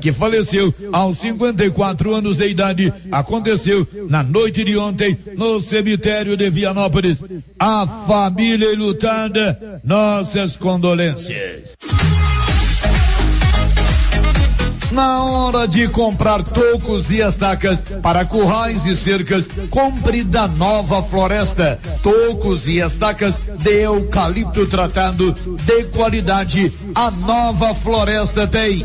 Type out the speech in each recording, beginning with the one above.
que faleceu aos 54 anos de idade, aconteceu na noite de ontem no cemitério de Vianópolis. A família lutada, nossas condolências. Na hora de comprar tocos e estacas para currais e cercas, compre da Nova Floresta. Tocos e estacas de eucalipto tratado de qualidade. A Nova Floresta tem.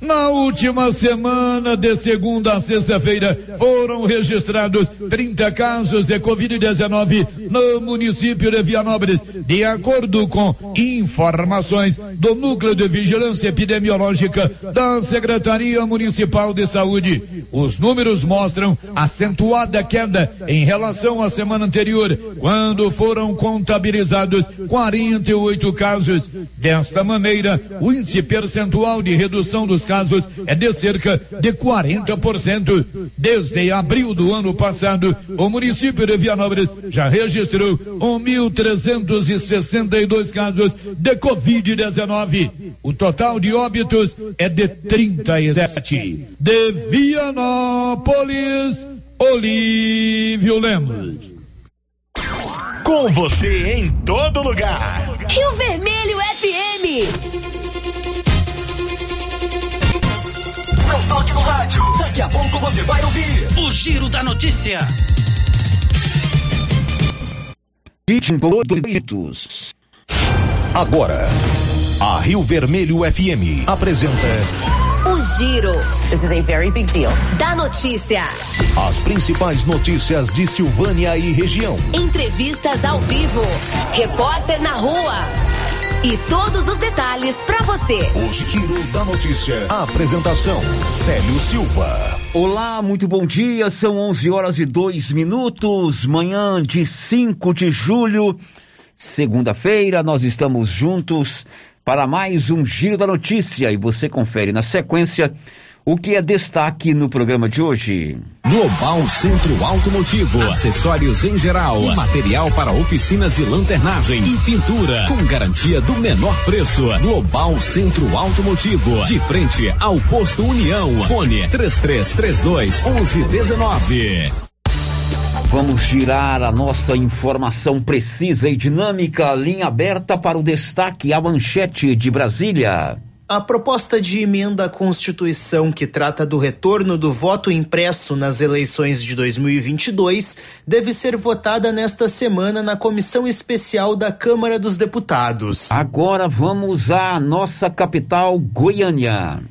Na última semana, de segunda a sexta-feira, foram registrados 30 casos de Covid-19 no município de Vianópolis, de acordo com informações do Núcleo de Vigilância Epidemiológica da Secretaria Municipal de Saúde. Os números mostram acentuada queda em relação à semana anterior, quando foram contabilizados 48 casos. Desta maneira, o índice percentual de redução dos casos é de cerca de 40%. Desde abril do ano passado, o município de Vianópolis já registrou 1.362 casos de Covid-19. O total de óbitos é de 37. De Vianópolis, Olívio Lemos. Com você em todo lugar. Rio Vermelho FM. Toque no rádio. Daqui a pouco você vai ouvir o Giro da Notícia. Agora, a Rio Vermelho FM apresenta O Giro. This is a very big deal. Da notícia. as principais notícias de Silvânia e região. Entrevistas ao vivo. Repórter na rua. E todos os detalhes para você. O Giro da Notícia. A apresentação: Célio Silva. Olá, muito bom dia. São 11 horas e 2 minutos. Manhã de 5 de julho, segunda-feira. Nós estamos juntos para mais um Giro da Notícia e você confere na sequência o que é destaque no programa de hoje. Global Centro Automotivo, acessórios em geral, material para oficinas de lanternagem e pintura, com garantia do menor preço. Global Centro Automotivo, de frente ao posto União. Fone 3332 1119. Vamos girar a nossa informação precisa e dinâmica, linha aberta para o destaque, a manchete de Brasília. A proposta de emenda à Constituição que trata do retorno do voto impresso nas eleições de 2022 deve ser votada nesta semana na Comissão Especial da Câmara dos Deputados. Agora vamos à nossa capital, Goiânia.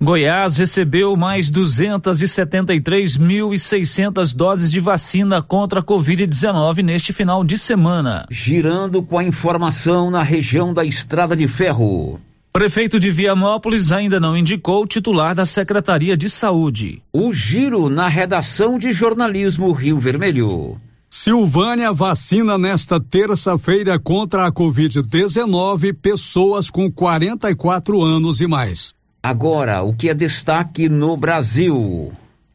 Goiás recebeu mais 273.600 doses de vacina contra a Covid-19 neste final de semana. Girando com a informação na região da Estrada de Ferro. Prefeito de Vianópolis ainda não indicou o titular da Secretaria de Saúde. O giro na redação de jornalismo Rio Vermelho. Silvânia vacina nesta terça-feira contra a Covid-19 pessoas com 44 anos e mais. Agora, o que é destaque no Brasil?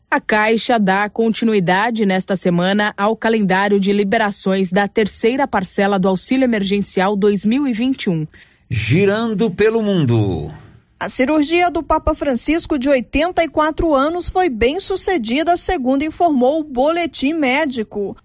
A Caixa dá continuidade nesta semana ao calendário de liberações da terceira parcela do Auxílio Emergencial 2021. Girando pelo mundo. A cirurgia do Papa Francisco, de 84 anos, foi bem sucedida, segundo informou o boletim médico.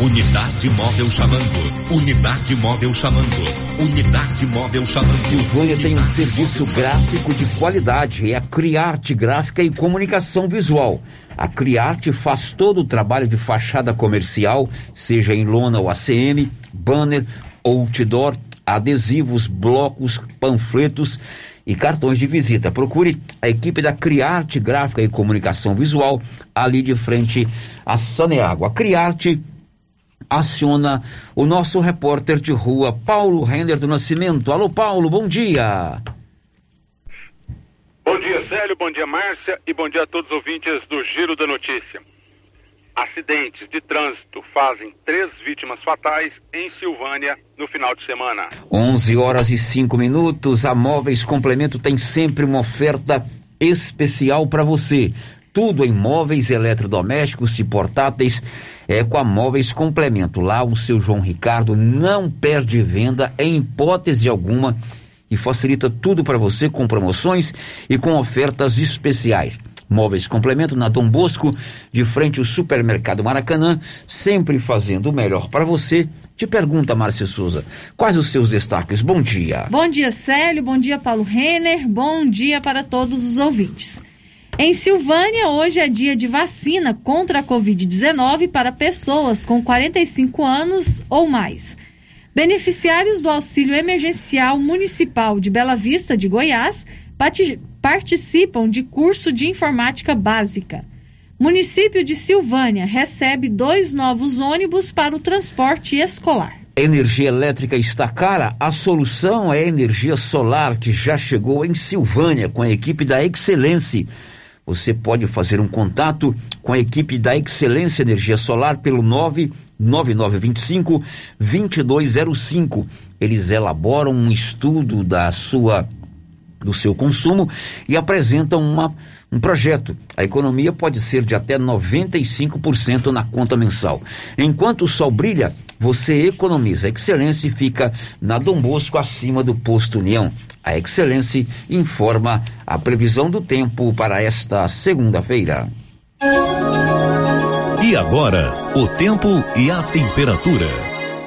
Unidade móvel chamando. Unidade móvel chamando. Unidade móvel chamando. Silvânia tem um serviço gráfico de qualidade. É a Criarte Gráfica e Comunicação Visual. A Criarte faz todo o trabalho de fachada comercial, seja em lona ou ACM, banner, outdoor, adesivos, blocos, panfletos e cartões de visita. Procure a equipe da Criarte Gráfica e Comunicação Visual ali de frente a Saneago. A Criarte aciona o nosso repórter de rua, Paulo Render do Nascimento. Alô, Paulo, bom dia. Bom dia, Célio, bom dia, Márcia, e bom dia a todos os ouvintes do Giro da Notícia. Acidentes de trânsito fazem três vítimas fatais em Silvânia no final de semana. 11 horas e 5 minutos. A Móveis Complemento tem sempre uma oferta especial para você. Tudo em móveis eletrodomésticos e portáteis é com a Móveis Complemento. Lá o seu João Ricardo não perde venda em hipótese alguma e facilita tudo para você com promoções e com ofertas especiais. Móveis Complemento na Dom Bosco, de frente ao Supermercado Maracanã, sempre fazendo o melhor para você. Te pergunta, Márcia Souza, quais os seus destaques? Bom dia. Bom dia, Célio. Bom dia, Paulo Renner. Bom dia para todos os ouvintes. Em Silvânia, hoje é dia de vacina contra a Covid-19 para pessoas com 45 anos ou mais. Beneficiários do Auxílio Emergencial Municipal de Bela Vista de Goiás participam de curso de informática básica. Município de Silvânia recebe dois novos ônibus para o transporte escolar. Energia elétrica está cara? A solução é a energia solar que já chegou em Silvânia com a equipe da Excelência. Você pode fazer um contato com a equipe da Excelência Energia Solar pelo 99925 2205. Eles elaboram um estudo da sua do seu consumo e apresentam uma, um projeto. A economia pode ser de até 95% na conta mensal. Enquanto o sol brilha, você economiza. A Excelência fica na Dom Bosco, acima do posto União. A Excelência informa a previsão do tempo para esta segunda-feira. E agora, o tempo e a temperatura.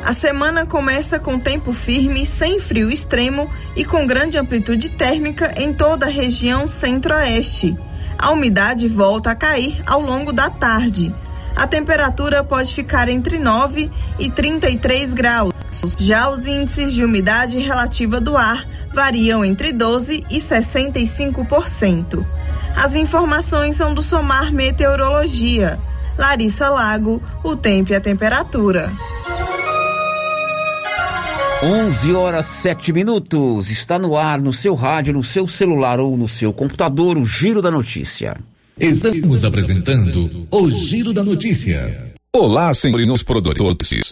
A semana começa com tempo firme, sem frio extremo e com grande amplitude térmica em toda a região centro-oeste. A umidade volta a cair ao longo da tarde. A temperatura pode ficar entre 9 e 33 graus. Já os índices de umidade relativa do ar variam entre 12 e 65%. As informações são do Somar Meteorologia. Larissa Lago, o tempo e a temperatura. 11 horas 7 minutos. Está no ar, no seu rádio, no seu celular ou no seu computador, o Giro da Notícia. Estamos apresentando o Giro da Notícia. Olá, senhores produtores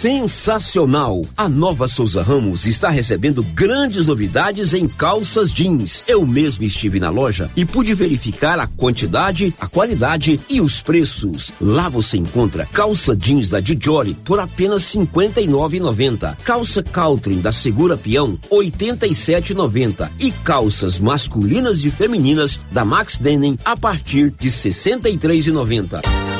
sensacional. A nova Souza Ramos está recebendo grandes novidades em calças jeans. Eu mesmo estive na loja e pude verificar a quantidade, a qualidade e os preços. Lá você encontra calça jeans da Dijoli por apenas R$ 59,90. Calça Caltrin da Segura Peão, R$ 87,90. E calças masculinas e femininas da Max Denim a partir de R$ 63,90.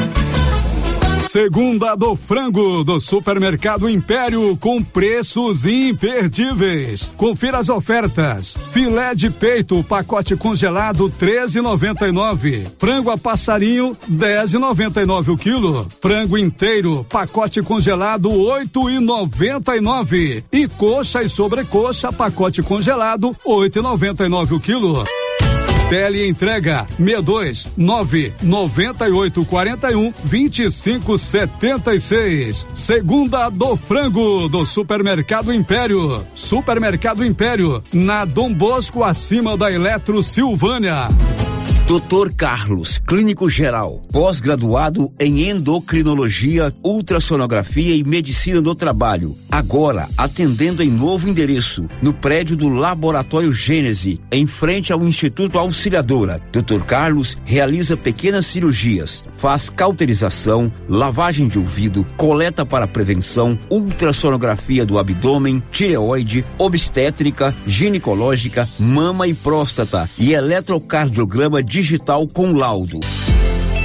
Segunda do frango do Supermercado Império com preços imperdíveis. Confira as ofertas. Filé de peito, pacote congelado 13,99. Frango a passarinho 10,99 o quilo. Frango inteiro, pacote congelado 8,99. E coxa e sobrecoxa, pacote congelado 8,99 o quilo. Tele entrega 62 9 98 41 25 76. Segunda do frango do Supermercado Império. Supermercado Império, na Dom Bosco, acima da Eletro Silvânia. Doutor Carlos, clínico geral, pós-graduado em endocrinologia, ultrassonografia e medicina do trabalho. Agora atendendo em novo endereço, no prédio do Laboratório Gênese, em frente ao Instituto Auxiliadora. Doutor Carlos realiza pequenas cirurgias, faz cauterização, lavagem de ouvido, coleta para prevenção, ultrassonografia do abdômen, tireoide, obstétrica, ginecológica, mama e próstata e eletrocardiograma digital com laudo.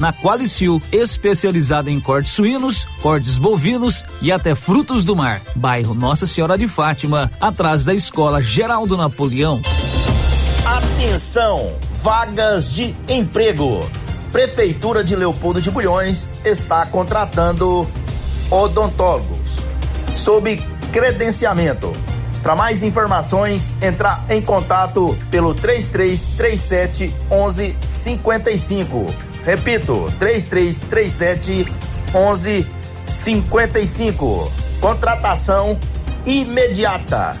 na Qualicil, especializada em cortes suínos, cortes bovinos e até frutos do mar. Bairro Nossa Senhora de Fátima, atrás da Escola Geraldo Napoleão. Atenção, vagas de emprego. Prefeitura de Leopoldo de Bulhões está contratando odontólogos sob credenciamento. Para mais informações, entrar em contato pelo 3337 1155. Repito, 3337 1155. Contratação imediata.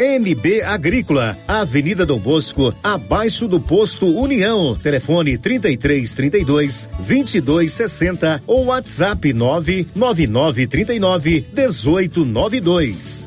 NB Agrícola, Avenida Dom Bosco, abaixo do posto União. Telefone 33 32 22 60 ou WhatsApp 999 39 18 92.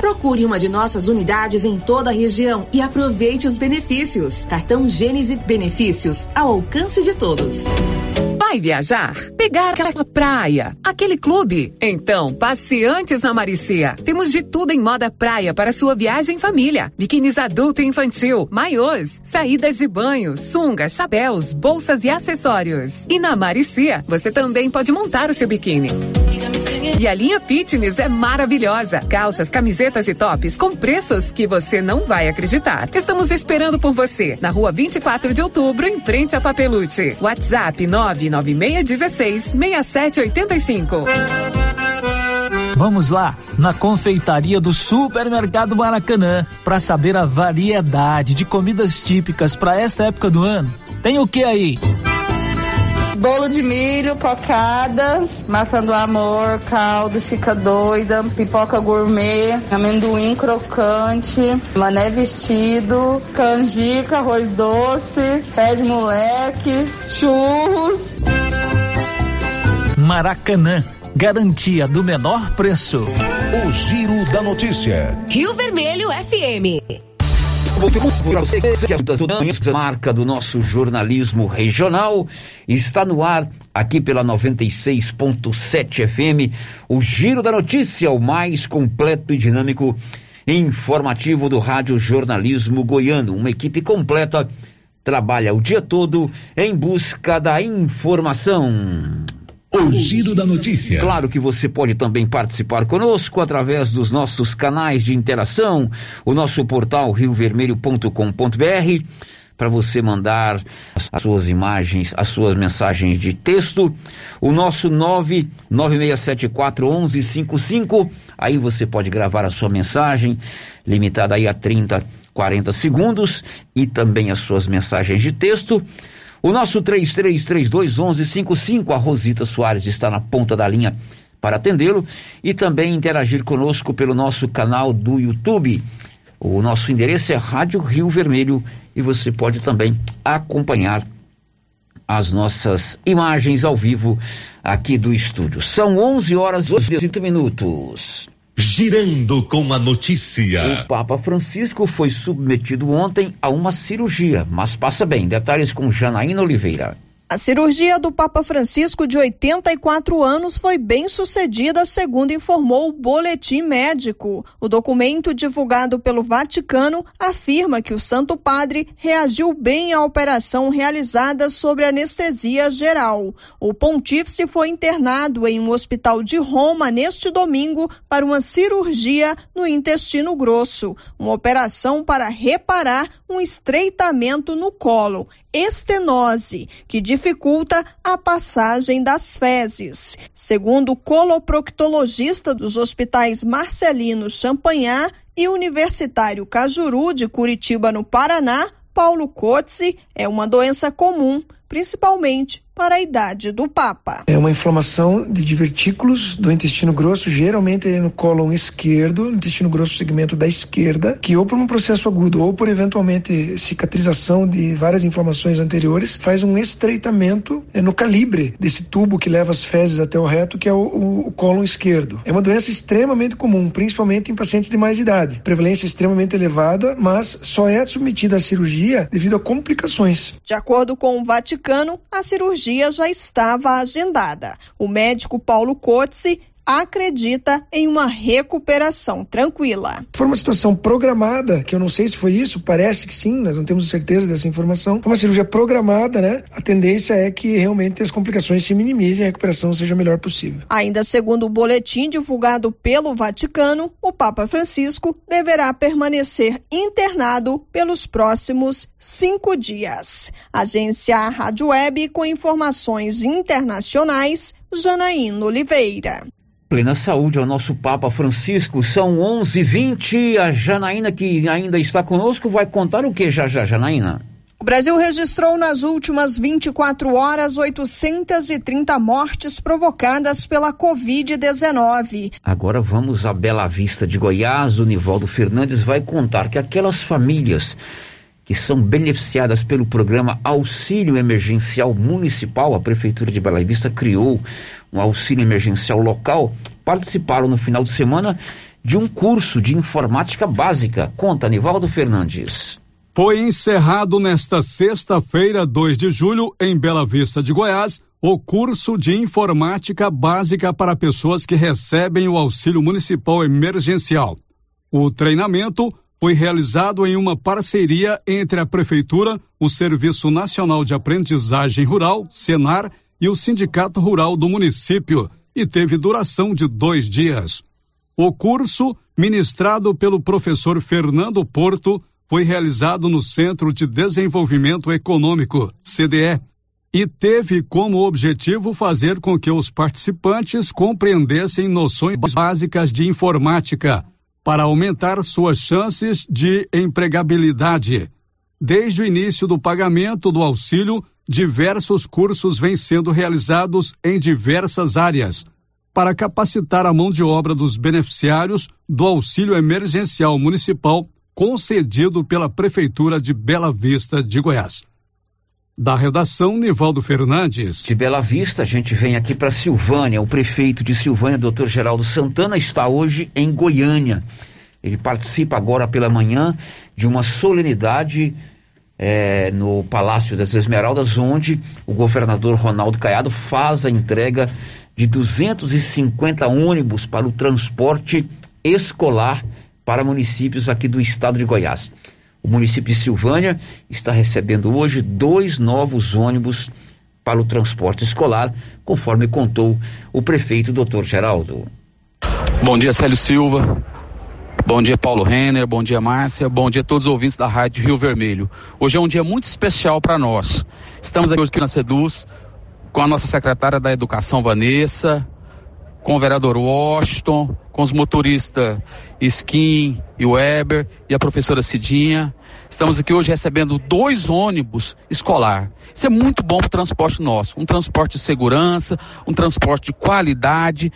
Procure uma de nossas unidades em toda a região e aproveite os benefícios. Cartão Gênese Benefícios ao alcance de todos. Vai viajar? Pegar aquela praia? Aquele clube? Então, passe antes na Maricia. Temos de tudo em moda praia para sua viagem em família. Biquínis adulto e infantil, maiôs, saídas de banho, sungas, chapéus, bolsas e acessórios. E na Maricia, você também pode montar o seu biquíni. E a linha fitness é maravilhosa. Calças, camisetas e tops com preços que você não vai acreditar. Estamos esperando por você na rua 24 de outubro, em frente a Papelute. WhatsApp 99616 6785. Vamos lá, na confeitaria do Supermercado Maracanã, para saber a variedade de comidas típicas para esta época do ano. Tem o que aí? Bolo de milho, cocada, maçã do amor, caldo, chica doida, pipoca gourmet, amendoim crocante, mané vestido, canjica, arroz doce, pé de moleque, churros. Maracanã, garantia do menor preço. O Giro da Notícia. Rio Vermelho FM. Marca do nosso jornalismo regional está no ar aqui pela 96.7 FM. O Giro da Notícia, o mais completo e dinâmico informativo do Rádio Jornalismo Goiano. Uma equipe completa trabalha o dia todo em busca da informação. O Giro da Notícia. Claro que você pode também participar conosco através dos nossos canais de interação, o nosso portal riovermelho.com.br, para você mandar as suas imagens, as suas mensagens de texto, o nosso 996741155, aí você pode gravar a sua mensagem, limitada aí a 30, 40 segundos, e também as suas mensagens de texto. O nosso 33321155, a Rosita Soares está na ponta da linha para atendê-lo e também interagir conosco pelo nosso canal do YouTube. O nosso endereço é Rádio Rio Vermelho e você pode também acompanhar as nossas imagens ao vivo aqui do estúdio. São 11 horas e 18 minutos. Girando com a notícia. O Papa Francisco foi submetido ontem a uma cirurgia, mas passa bem. Detalhes com Janaína Oliveira. A cirurgia do Papa Francisco, de 84 anos, foi bem sucedida, segundo informou o boletim médico. O documento divulgado pelo Vaticano afirma que o Santo Padre reagiu bem à operação realizada sobre anestesia geral. O pontífice foi internado em um hospital de Roma neste domingo para uma cirurgia no intestino grosso, uma operação para reparar um estreitamento no colo, estenose, que dificulta a passagem das fezes. Segundo o coloproctologista dos hospitais Marcelino Champagnat e Universitário Cajuru de Curitiba, no Paraná, Paulo Cotze, é uma doença comum, principalmente para a idade do Papa. É uma inflamação de divertículos do intestino grosso, geralmente no cólon esquerdo, intestino grosso segmento da esquerda, que ou por um processo agudo ou por eventualmente cicatrização de várias inflamações anteriores, faz um estreitamento é, no calibre desse tubo que leva as fezes até o reto, que é o, o, o cólon esquerdo. É uma doença extremamente comum, principalmente em pacientes de mais idade. Prevalência extremamente elevada, mas só é submetida à cirurgia devido a complicações. De acordo com o Vaticano, a cirurgia já estava agendada. O médico Paulo Cotze acredita em uma recuperação tranquila. Foi uma situação programada, que eu não sei se foi isso, parece que sim, nós não temos certeza dessa informação. Foi uma cirurgia programada, né? A tendência é que realmente as complicações se minimizem e a recuperação seja a melhor possível. Ainda segundo o boletim divulgado pelo Vaticano, o Papa Francisco deverá permanecer internado pelos próximos cinco dias. Agência Rádio Web com informações internacionais, Janaína Oliveira. Plena saúde ao nosso Papa Francisco, são 11:20. A Janaína, que ainda está conosco, vai contar o que já já, Janaína? O Brasil registrou nas últimas 24 horas 830 mortes provocadas pela Covid-19. Agora vamos a Bela Vista de Goiás. O Nivaldo Fernandes vai contar que aquelas famílias que são beneficiadas pelo programa Auxílio Emergencial Municipal, a Prefeitura de Bela Vista criou um auxílio emergencial local, participaram no final de semana de um curso de informática básica. Conta, Nivaldo Fernandes. Foi encerrado nesta sexta-feira, 2 de julho, em Bela Vista de Goiás, o curso de informática básica para pessoas que recebem o auxílio municipal emergencial. O treinamento foi realizado em uma parceria entre a Prefeitura, o Serviço Nacional de Aprendizagem Rural, Senar, e o Sindicato Rural do município e teve duração de dois dias. O curso, ministrado pelo professor Fernando Porto, foi realizado no Centro de Desenvolvimento Econômico, CDE, e teve como objetivo fazer com que os participantes compreendessem noções básicas de informática para aumentar suas chances de empregabilidade. Desde o início do pagamento do auxílio, diversos cursos vêm sendo realizados em diversas áreas para capacitar a mão de obra dos beneficiários do auxílio emergencial municipal concedido pela Prefeitura de Bela Vista de Goiás. Da redação, Nivaldo Fernandes. De Bela Vista, a gente vem aqui para Silvânia. O prefeito de Silvânia, doutor Geraldo Santana, está hoje em Goiânia. Ele participa agora pela manhã de uma solenidade é, no Palácio das Esmeraldas, onde o governador Ronaldo Caiado faz a entrega de 250 ônibus para o transporte escolar para municípios aqui do estado de Goiás. O município de Silvânia está recebendo hoje dois novos ônibus para o transporte escolar, conforme contou o prefeito doutor Geraldo. Bom dia, Célio Silva. Bom dia, Paulo Renner. Bom dia, Márcia. Bom dia a todos os ouvintes da Rádio Rio Vermelho. Hoje é um dia muito especial para nós. Estamos aqui hoje na Seduz com a nossa secretária da Educação, Vanessa, com o vereador Washington, com os motoristas Skin e Weber e a professora Cidinha. Estamos aqui hoje recebendo dois ônibus escolar. Isso é muito bom para o transporte nosso. Um transporte de segurança, um transporte de qualidade,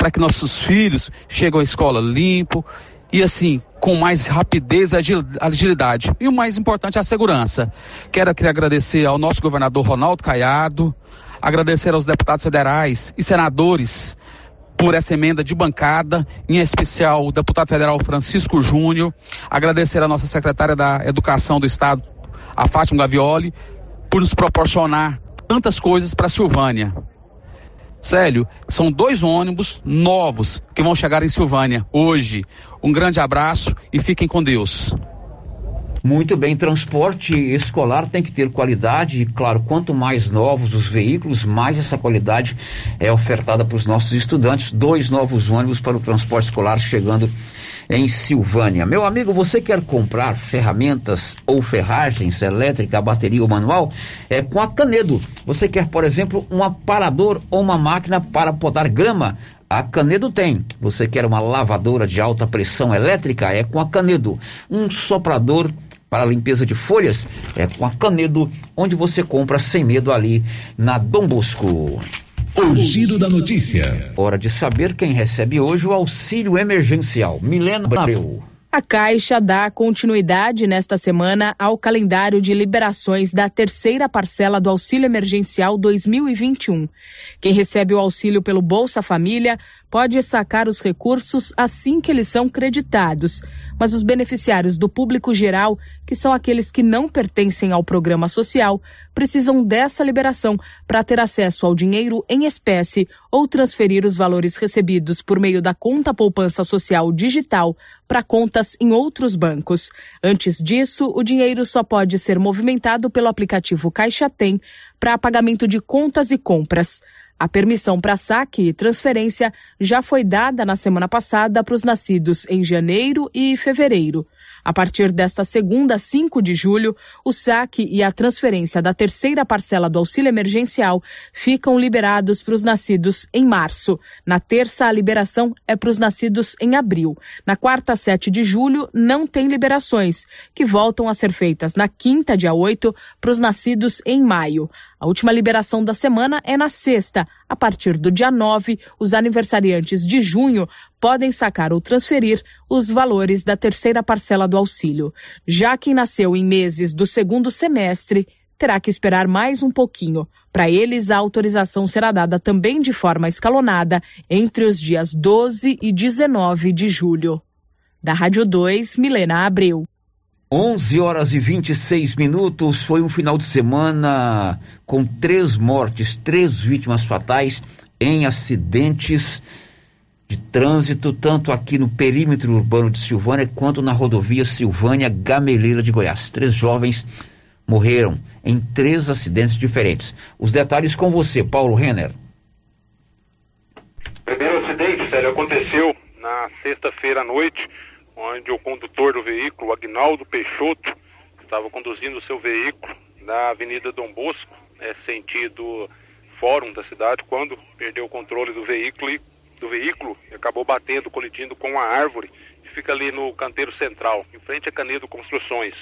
para que nossos filhos cheguem à escola limpo e assim, com mais rapidez e agilidade. E o mais importante é a segurança. Quero aqui agradecer ao nosso governador Ronaldo Caiado, agradecer aos deputados federais e senadores por essa emenda de bancada, em especial o deputado federal Francisco Júnior, agradecer a nossa secretária da Educação do Estado, a Fátima Gavioli, por nos proporcionar tantas coisas para Silvânia. Célio, são dois ônibus novos que vão chegar em Silvânia hoje. Um grande abraço e fiquem com Deus. Muito bem, transporte escolar tem que ter qualidade e, claro, quanto mais novos os veículos, mais essa qualidade é ofertada para os nossos estudantes. Dois novos ônibus para o transporte escolar chegando em Silvânia. Meu amigo, você quer comprar ferramentas ou ferragens elétrica, bateria ou manual? É com a Canedo. Você quer, por exemplo, um aparador ou uma máquina para podar grama? A Canedo tem. Você quer uma lavadora de alta pressão elétrica? É com a Canedo. Um soprador para limpeza de folhas é com a Canedo, onde você compra sem medo ali na Dom Bosco. O giro da notícia. Hora de saber quem recebe hoje o auxílio emergencial. Milena Abreu. A Caixa dá continuidade nesta semana ao calendário de liberações da terceira parcela do Auxílio Emergencial 2021. Quem recebe o auxílio pelo Bolsa Família pode sacar os recursos assim que eles são creditados, mas os beneficiários do público geral, que são aqueles que não pertencem ao programa social, precisam dessa liberação para ter acesso ao dinheiro em espécie ou transferir os valores recebidos por meio da conta poupança social digital para contas em outros bancos. Antes disso, o dinheiro só pode ser movimentado pelo aplicativo Caixa Tem para pagamento de contas e compras. A permissão para saque e transferência já foi dada na semana passada para os nascidos em janeiro e fevereiro. A partir desta segunda, 5 de julho, o saque e a transferência da terceira parcela do auxílio emergencial ficam liberados para os nascidos em março. Na terça, a liberação é para os nascidos em abril. Na quarta, 7 de julho, não tem liberações, que voltam a ser feitas na quinta, dia 8, para os nascidos em maio. A última liberação da semana é na sexta. A partir do dia 9, os aniversariantes de junho podem sacar ou transferir os valores da terceira parcela do auxílio. Já quem nasceu em meses do segundo semestre terá que esperar mais um pouquinho. Para eles, a autorização será dada também de forma escalonada entre os dias 12 e 19 de julho. Da Rádio 2, Milena Abreu. 11 horas e 26 minutos. Foi um final de semana com três mortes, três vítimas fatais em acidentes de trânsito, tanto aqui no perímetro urbano de Silvânia quanto na rodovia Silvânia Gameleira de Goiás. Três jovens morreram em três acidentes diferentes. Os detalhes com você, Paulo Renner. O primeiro acidente, Célio, aconteceu na sexta-feira à noite onde o condutor do veículo, Agnaldo Peixoto, estava conduzindo o seu veículo na Avenida Dom Bosco, né, sentido fórum da cidade, quando perdeu o controle do veículo e do veículo e acabou batendo, colidindo com uma árvore que fica ali no canteiro central, em frente a Canedo Construções.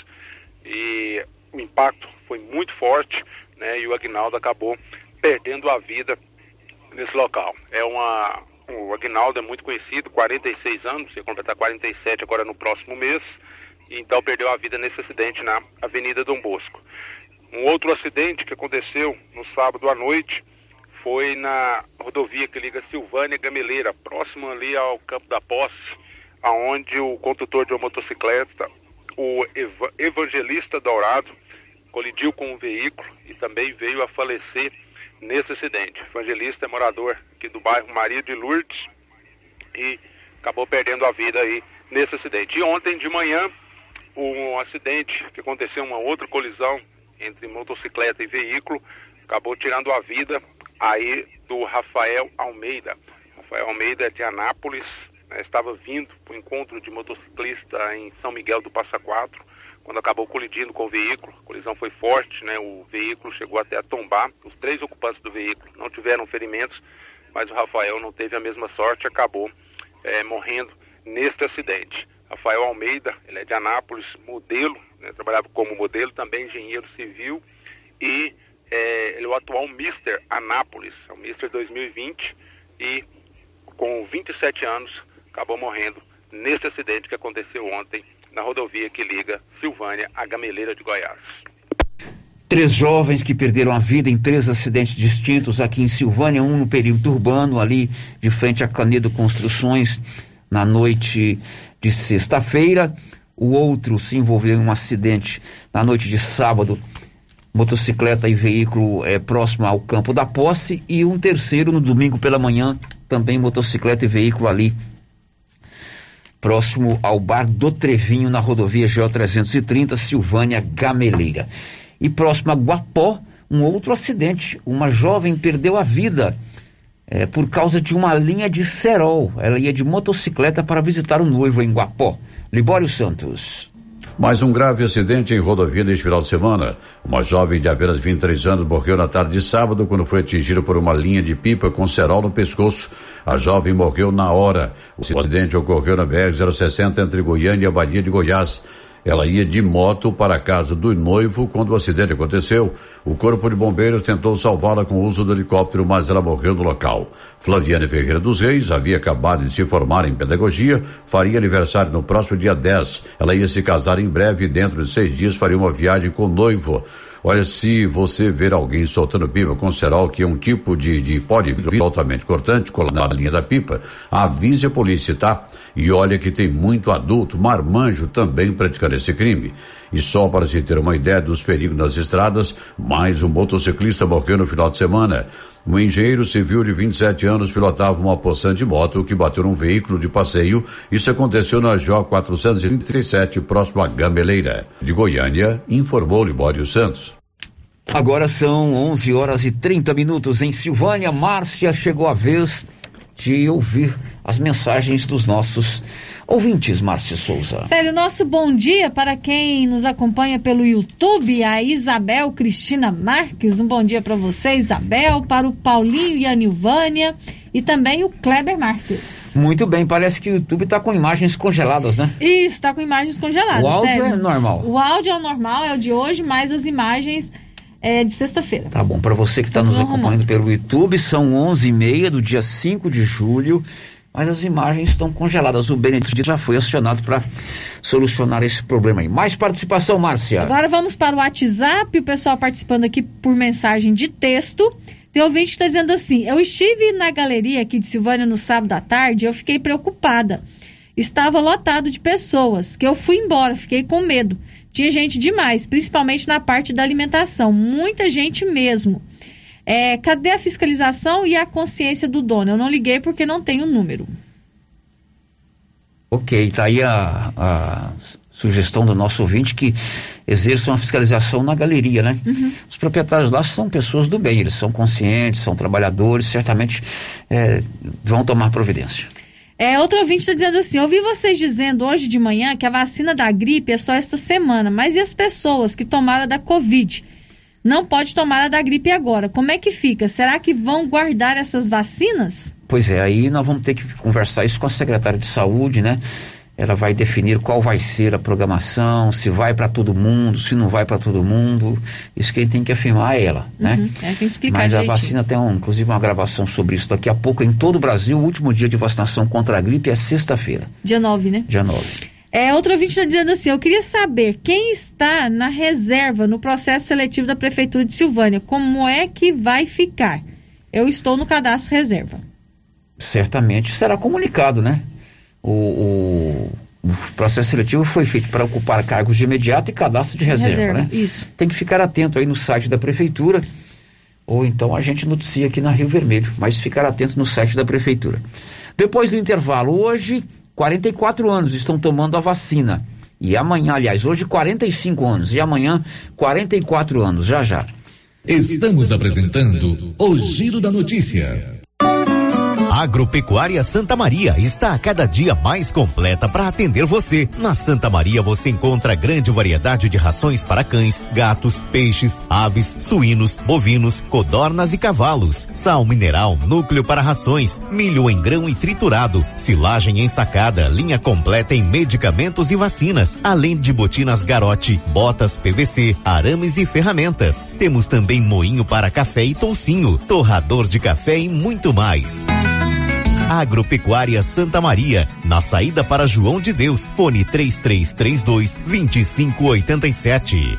E o impacto foi muito forte, né, e o Agnaldo acabou perdendo a vida nesse local. É uma o Agnaldo é muito conhecido, 46 anos, ia completar 47 agora no próximo mês, e então perdeu a vida nesse acidente na Avenida Dom Bosco. Um outro acidente que aconteceu no sábado à noite foi na rodovia que liga Silvânia e Gameleira, próximo ali ao Campo da Posse, aonde o condutor de uma motocicleta, o Evangelista Dourado, colidiu com um veículo e também veio a falecer nesse acidente. Evangelista é morador aqui do bairro Maria de Lourdes e acabou perdendo a vida aí nesse acidente. E ontem de manhã, um acidente que aconteceu, uma outra colisão entre motocicleta e veículo, acabou tirando a vida aí do Rafael Almeida. Rafael Almeida é de Anápolis, né, estava vindo para o encontro de motociclista em São Miguel do Passa Quatro, quando acabou colidindo com o veículo. A colisão foi forte, né? O veículo chegou até a tombar. Os três ocupantes do veículo não tiveram ferimentos, mas o Rafael não teve a mesma sorte, acabou é, morrendo neste acidente. Rafael Almeida, ele é de Anápolis, modelo, né, trabalhava como modelo, também engenheiro civil e é, ele é o atual Mister Anápolis, é o Mister 2020 e com 27 anos acabou morrendo nesse acidente que aconteceu ontem na rodovia que liga Silvânia à Gameleira de Goiás. Três jovens que perderam a vida em três acidentes distintos aqui em Silvânia, um no período urbano, ali de frente a Canedo Construções, na noite de sexta-feira. O outro se envolveu em um acidente na noite de sábado, motocicleta e veículo é, próximo ao campo da posse. E um terceiro no domingo pela manhã, também motocicleta e veículo ali próximo ao bar do Trevinho, na rodovia GO 330, Silvânia Gameleira. E próximo a Guapó, um outro acidente. Uma jovem perdeu a vida é, por causa de uma linha de cerol. Ela ia de motocicleta para visitar o noivo em Guapó. Libório Santos. Mais um grave acidente em rodovia neste final de semana. Uma jovem de apenas 23 anos morreu na tarde de sábado quando foi atingida por uma linha de pipa com cerol no pescoço. A jovem morreu na hora. O acidente ocorreu na BR-060 entre Goiânia e Abadia de Goiás. Ela ia de moto para a casa do noivo quando o acidente aconteceu. O corpo de bombeiros tentou salvá-la com o uso do helicóptero, mas ela morreu no local. Flaviane Ferreira dos Reis havia acabado de se formar em pedagogia, faria aniversário no próximo dia 10. Ela ia se casar em breve e dentro de seis dias faria uma viagem com o noivo. Olha, se você ver alguém soltando pipa com cerol, que é um tipo de, de pode vir altamente cortante, colar na linha da pipa, avise a polícia, tá? E olha que tem muito adulto, marmanjo também praticando esse crime. E só para se ter uma ideia dos perigos nas estradas, mais um motociclista morreu no final de semana. Um engenheiro civil de 27 anos pilotava uma poçante moto que bateu num veículo de passeio. Isso aconteceu na J 437, próximo à Gameleira. De Goiânia, informou Libório Santos. Agora são 11 horas e 30 minutos em Silvânia. Márcia chegou a vez de ouvir as mensagens dos nossos ouvintes, Márcia Souza. Sério, nosso bom dia para quem nos acompanha pelo YouTube, a Isabel Cristina Marques. Um bom dia para você, Isabel, para o Paulinho e a Nilvânia e também o Kleber Marques. Muito bem, parece que o YouTube está com imagens congeladas, né? Isso, está com imagens congeladas. O áudio sério. é normal. O áudio é o normal, é o de hoje, mas as imagens é de sexta-feira. Tá bom, para você que está nos acompanhando pelo YouTube, são 11h30 do dia 5 de julho, mas as imagens estão congeladas. O Benedito já foi acionado para solucionar esse problema aí. Mais participação, Márcia. Agora vamos para o WhatsApp, o pessoal participando aqui por mensagem de texto. Tem ouvinte que está dizendo assim: Eu estive na galeria aqui de Silvânia no sábado à tarde eu fiquei preocupada. Estava lotado de pessoas, que eu fui embora, fiquei com medo. Tinha gente demais, principalmente na parte da alimentação, muita gente mesmo. É, cadê a fiscalização e a consciência do dono? Eu não liguei porque não tenho número. Ok, tá aí a, a sugestão do nosso ouvinte que exerça uma fiscalização na galeria, né? Uhum. Os proprietários lá são pessoas do bem, eles são conscientes, são trabalhadores, certamente é, vão tomar providência. É, outro ouvinte está dizendo assim: ouvi vocês dizendo hoje de manhã que a vacina da gripe é só esta semana, mas e as pessoas que tomaram da Covid? Não pode tomar a da gripe agora. Como é que fica? Será que vão guardar essas vacinas? Pois é, aí nós vamos ter que conversar isso com a secretária de saúde, né? Ela vai definir qual vai ser a programação, se vai para todo mundo, se não vai para todo mundo. Isso quem tem que afirmar é ela, né? Uhum, é, tem que explicar Mas a direitinho. vacina tem, um, inclusive, uma gravação sobre isso daqui a pouco em todo o Brasil. O último dia de vacinação contra a gripe é sexta-feira, Dia 9, né? dia 9. É, outro ouvinte está dizendo assim: eu queria saber quem está na reserva no processo seletivo da Prefeitura de Silvânia. Como é que vai ficar? Eu estou no cadastro reserva. certamente será comunicado, né? O, o- o processo seletivo foi feito para ocupar cargos de imediato e cadastro de reserva, Reserva, né? isso. Tem que ficar atento aí no site da prefeitura, ou então a gente noticia aqui na Rio Vermelho, mas ficar atento no site da prefeitura. Depois do intervalo, hoje, 44 anos estão tomando a vacina. E amanhã, aliás, hoje 45 anos, e amanhã 44 anos, já já. Estamos apresentando o Giro da Notícia. Agropecuária Santa Maria está a cada dia mais completa para atender você. Na Santa Maria você encontra grande variedade de rações para cães, gatos, peixes, aves, suínos, bovinos, codornas e cavalos. Sal mineral, núcleo para rações, milho em grão e triturado, silagem ensacada, linha completa em medicamentos e vacinas, além de botinas garote, botas PVC, arames e ferramentas. Temos também moinho para café e toucinho, torrador de café e muito mais. Agropecuária Santa Maria, na saída para João de Deus, fone 3332 2587.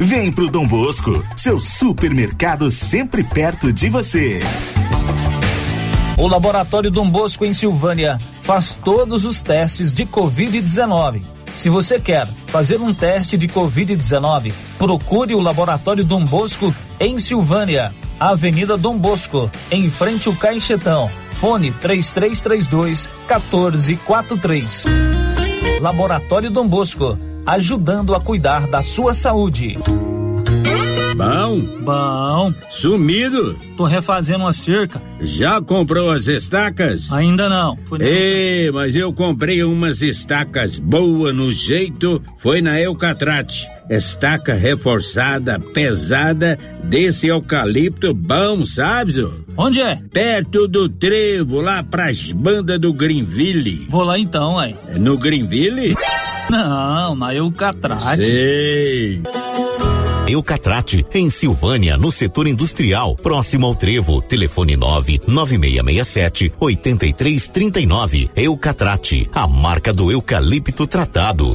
Vem pro Dom Bosco, seu supermercado sempre perto de você. O Laboratório Dom Bosco em Silvânia faz todos os testes de Covid-19. Se você quer fazer um teste de Covid-19, procure o Laboratório Dom Bosco em Silvânia, Avenida Dom Bosco, em frente ao Caixetão. Fone 3332 1443. Laboratório Dom Bosco, ajudando a cuidar da sua saúde. Bom? Bom. Sumido? Tô refazendo uma cerca. Já comprou as estacas? Ainda não. Ei, mas eu comprei umas estacas boas no jeito, foi na Eucatrate. Estaca reforçada, pesada, desse eucalipto bom, sabe? Onde é? Perto do trevo, lá pras bandas do Greenville. Vou lá então, aí. No Greenville? Não, na Eucatrate. Sei. Eucatrate, em Silvânia, no setor industrial, próximo ao Trevo. Telefone 99667 8339. Eucatrate, a marca do eucalipto tratado.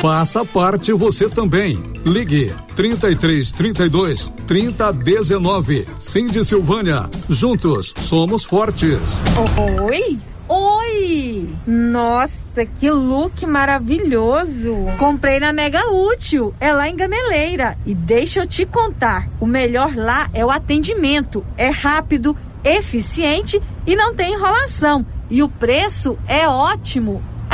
Faça parte você também. Ligue 33 32 30 19. Cindy Silvânia. Juntos somos fortes. Oi? Oi! Nossa, que look maravilhoso! Comprei na Mega Útil, é lá em Gameleira. E deixa eu te contar: o melhor lá é o atendimento. É rápido, eficiente e não tem enrolação. E o preço é ótimo.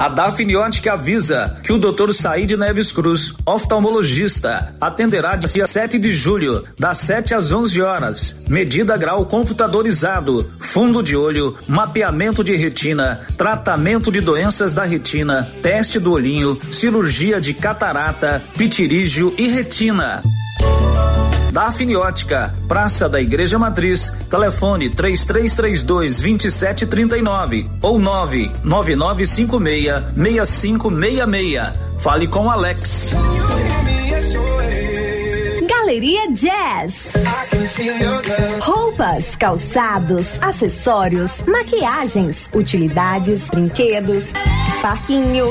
A Dafniótica avisa que o Dr. Said Neves Cruz, oftalmologista, atenderá dia 7 de julho, das 7 às 11 horas. Medida grau computadorizado, fundo de olho, mapeamento de retina, tratamento de doenças da retina, teste do olhinho, cirurgia de catarata, pitirígio e retina. Dafniótica, Praça da Igreja Matriz, telefone 3332 2739 ou 99956 6566. Fale com Alex. Galeria Jazz. Roupas, calçados, acessórios, maquiagens, utilidades, brinquedos, parquinho.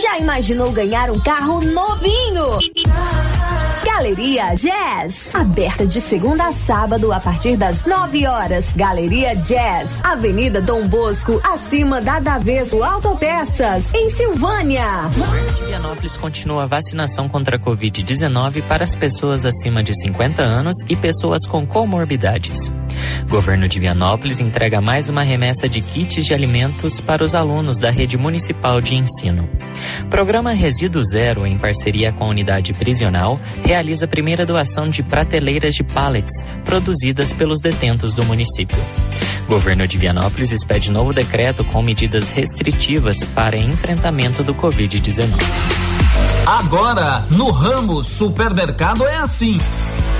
Já imaginou ganhar um carro novinho? Galeria Jazz, aberta de segunda a sábado a partir das 9 horas. Galeria Jazz, Avenida Dom Bosco, acima da Daveso Autopeças, em Silvânia. de Vianópolis continua a vacinação contra a Covid-19 para as pessoas acima de 50 anos e pessoas com comorbidades. Governo de Vianópolis entrega mais uma remessa de kits de alimentos para os alunos da rede municipal de ensino. Programa Resíduo Zero, em parceria com a unidade prisional, realiza a primeira doação de prateleiras de pallets produzidas pelos detentos do município. Governo de Vianópolis expede novo decreto com medidas restritivas para enfrentamento do Covid-19. Agora, no Ramos Supermercado é assim.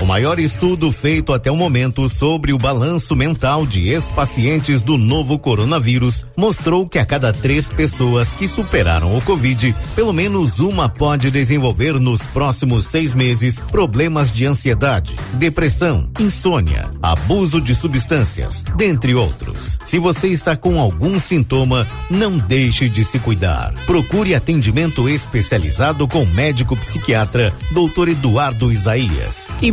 O maior estudo feito até o momento sobre o balanço mental de ex-pacientes do novo coronavírus mostrou que a cada três pessoas que superaram o Covid, pelo menos uma pode desenvolver nos próximos seis meses problemas de ansiedade, depressão, insônia, abuso de substâncias, dentre outros. Se você está com algum sintoma, não deixe de se cuidar. Procure atendimento especializado com médico psiquiatra, Dr. Eduardo Isaías. E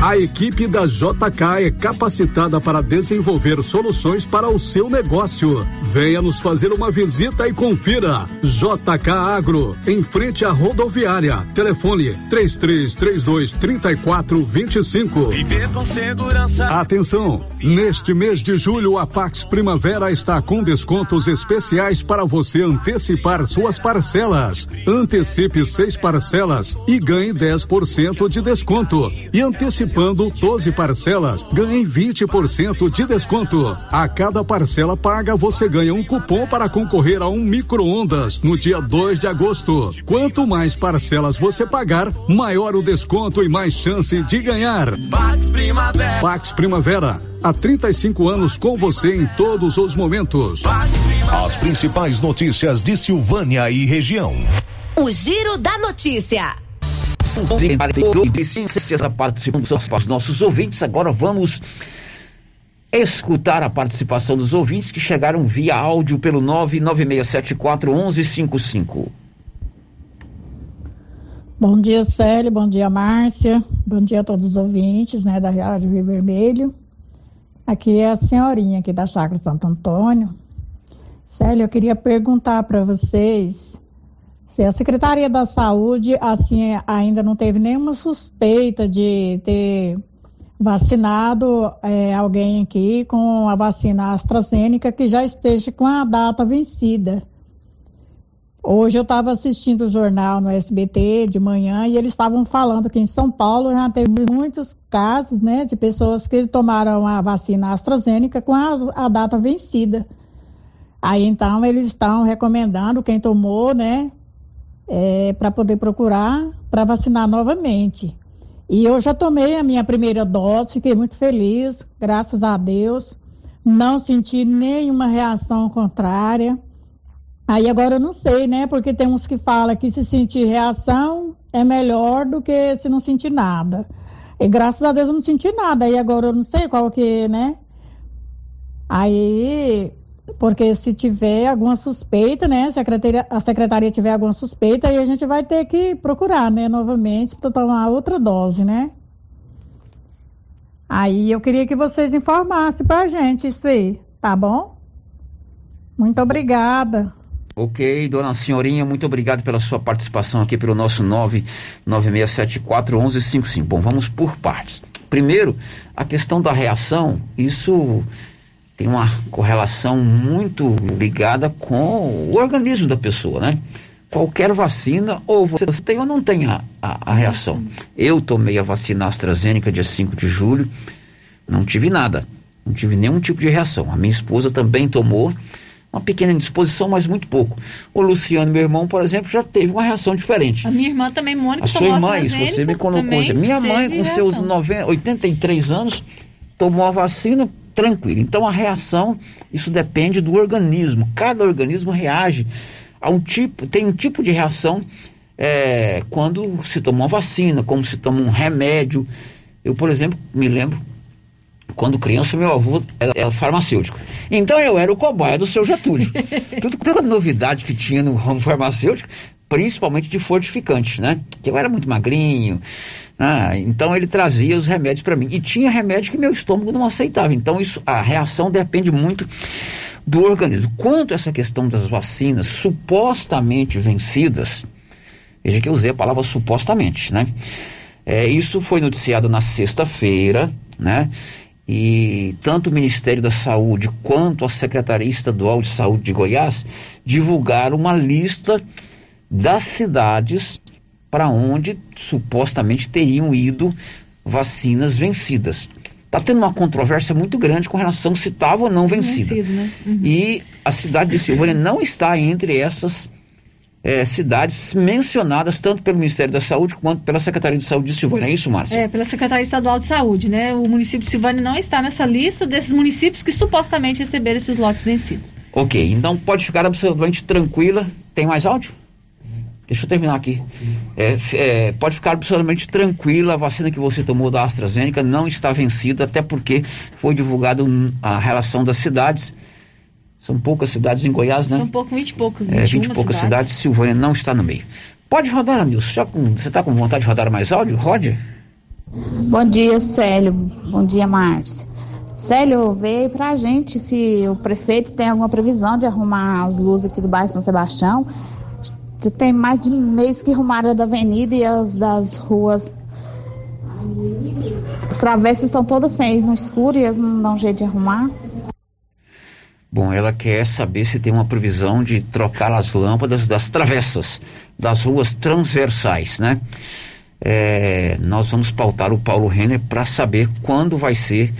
A equipe da JK é capacitada para desenvolver soluções para o seu negócio. Venha nos fazer uma visita e confira. JK Agro, em frente à rodoviária. Telefone 3332 3425. Viver com segurança. Atenção! Neste mês de julho, a Pax Primavera está com descontos especiais para você antecipar suas parcelas. Antecipe seis parcelas e ganhe 10% de desconto. E antecipando 12 parcelas, ganhe 20% de desconto. A cada parcela paga, você ganha um cupom para concorrer a um micro-ondas no dia 2 de agosto. Quanto mais parcelas você pagar, maior o desconto e mais chance de ganhar. Pax Primavera. Pax Primavera. Há 35 anos com você em todos os momentos. As principais notícias de Silvânia e região. O Giro da Notícia. Ciências participando dos nossos ouvintes. Agora vamos escutar a participação dos ouvintes que chegaram via áudio pelo 99674 1155. Bom dia, Célio. Bom dia, Márcia. Bom dia a todos os ouvintes, né, da Rádio Rio Vermelho. Aqui é a senhorinha aqui da Chácara Santo Antônio. Célio, eu queria perguntar para vocês se a Secretaria da Saúde, assim, ainda não teve nenhuma suspeita de ter vacinado é, alguém aqui com a vacina AstraZeneca que já esteja com a data vencida. Hoje eu estava assistindo o jornal no SBT de manhã e eles estavam falando que em São Paulo já teve muitos casos, né, de pessoas que tomaram a vacina AstraZeneca com a, a data vencida. Aí então eles estão recomendando quem tomou, né, é, para poder procurar para vacinar novamente. E eu já tomei a minha primeira dose, fiquei muito feliz, graças a Deus. Não senti nenhuma reação contrária. Aí agora eu não sei, né? Porque tem uns que falam que se sentir reação é melhor do que se não sentir nada. E graças a Deus eu não senti nada. E agora eu não sei qual que, né? Aí porque se tiver alguma suspeita, né, a secretaria, a secretaria tiver alguma suspeita, aí a gente vai ter que procurar, né, novamente para tomar outra dose, né? Aí eu queria que vocês informassem para a gente isso aí, tá bom? Muito obrigada. Ok, dona senhorinha, muito obrigado pela sua participação aqui pelo nosso 996741155. Bom, vamos por partes. Primeiro, a questão da reação, isso tem uma correlação muito ligada com o organismo da pessoa, né? Qualquer vacina, ou você tem ou não tem a, a, a reação. Eu tomei a vacina AstraZeneca dia 5 de julho, não tive nada, não tive nenhum tipo de reação. A minha esposa também tomou, uma pequena indisposição, mas muito pouco. O Luciano, meu irmão, por exemplo, já teve uma reação diferente. A minha irmã também, Mônica, A sua tomou irmã, AstraZeneca, isso, você me colocou. Minha mãe, com seus reação. 90, 83 anos, tomou a vacina tranquilo. Então, a reação, isso depende do organismo. Cada organismo reage a um tipo, tem um tipo de reação é, quando se toma uma vacina, como se toma um remédio. Eu, por exemplo, me lembro quando criança, meu avô era, farmacêutico. Então eu era o cobaia do seu Getúlio. Tudo toda novidade que tinha no ramo farmacêutico, principalmente de fortificantes, né? Que eu era muito magrinho. ah, então ele trazia os remédios para mim. E tinha remédio que meu estômago não aceitava. Então isso, a reação depende muito do organismo. Quanto a essa questão das vacinas supostamente vencidas, veja que eu usei a palavra supostamente, né? É, isso foi noticiado na sexta-feira, né? E tanto o Ministério da Saúde quanto a Secretaria Estadual de Saúde de Goiás divulgaram uma lista das cidades para onde supostamente teriam ido vacinas vencidas. Está tendo uma controvérsia muito grande com relação se estava ou não vencida. Vencido, né? Uhum. E a cidade de Silvânia não está entre essas eh, cidades mencionadas tanto pelo Ministério da Saúde quanto pela Secretaria de Saúde de Silvânia. É isso, Márcia? É, pela Secretaria Estadual de Saúde, né? O município de Silvânia não está nessa lista desses municípios que supostamente receberam esses lotes vencidos. Ok, então pode ficar absolutamente tranquila. Tem mais áudio? Deixa eu terminar aqui. É, é, pode ficar absolutamente tranquila, a vacina que você tomou da AstraZeneca não está vencida, até porque foi divulgada a relação das cidades. São poucas cidades em Goiás, né? São pouco, 20 e poucos, É, 21 20 e poucas cidades, Silvânia não está no meio. Pode rodar, Nilson. Já com- você está com vontade de rodar mais áudio? Rode. Bom dia, Célio. Bom dia, Márcia. Célio, vê pra gente se o prefeito tem alguma previsão de arrumar as luzes aqui do bairro São Sebastião. Já tem mais de um mês que arrumaram da avenida e as das ruas. As travessas estão todas sem no escuro e eles não dão jeito de arrumar. Bom, ela quer saber se tem uma previsão de trocar as lâmpadas das travessas, das ruas transversais, né? É, nós vamos pautar o Paulo Renner para saber quando vai ser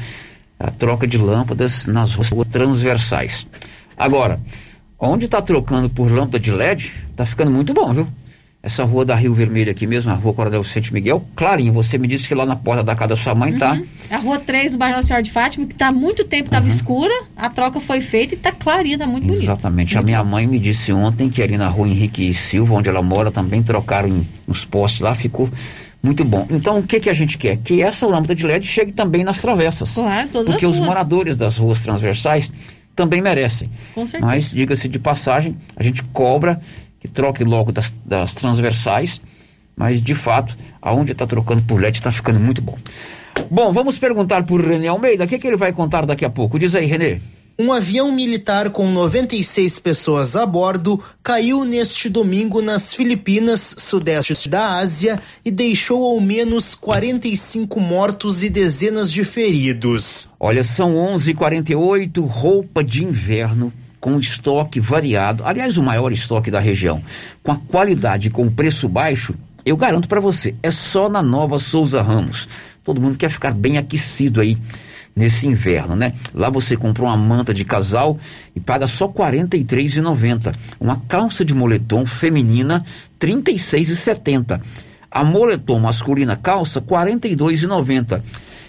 a troca de lâmpadas nas ruas transversais. Agora, onde está trocando por lâmpada de LED, tá ficando muito bom, viu? Essa rua da Rio Vermelho aqui mesmo, a rua Coronel Vicente Miguel, clarinho, você me disse que lá na porta da casa da sua mãe tá. Uhum. A rua 3 do bairro Nossa Senhora de Fátima, que está há muito tempo, estava escura, a troca foi feita e está clarinha, está muito bonita. Exatamente. A minha mãe me disse ontem que ali na rua Henrique Silva, onde ela mora, também trocaram os postes lá, ficou muito bom. Então, o que, que a gente quer? Que essa lâmpada de LED chegue também nas travessas. Claro, todas Porque as os ruas. moradores das ruas transversais também merecem. Com certeza. Mas, diga-se de passagem, a gente cobra que troque logo das, das transversais, mas de fato, aonde está trocando por LED está ficando muito bom. Bom, vamos perguntar por René Almeida, o que, que ele vai contar daqui a pouco? Diz aí, René. Um avião militar com 96 pessoas a bordo caiu neste domingo nas Filipinas, sudeste da Ásia, e deixou ao menos 45 mortos e dezenas de feridos. Olha, são 11h48, roupa de inverno com estoque variado. Aliás, o maior estoque da região. Com a qualidade e com o preço baixo, eu garanto para você, é só na Nova Souza Ramos. Todo mundo quer ficar bem aquecido aí nesse inverno, né? Lá você compra uma manta de casal e paga só R$ 43,90. Uma calça de moletom feminina, R$ 36,70. A moletom masculina calça, R$ 42,90.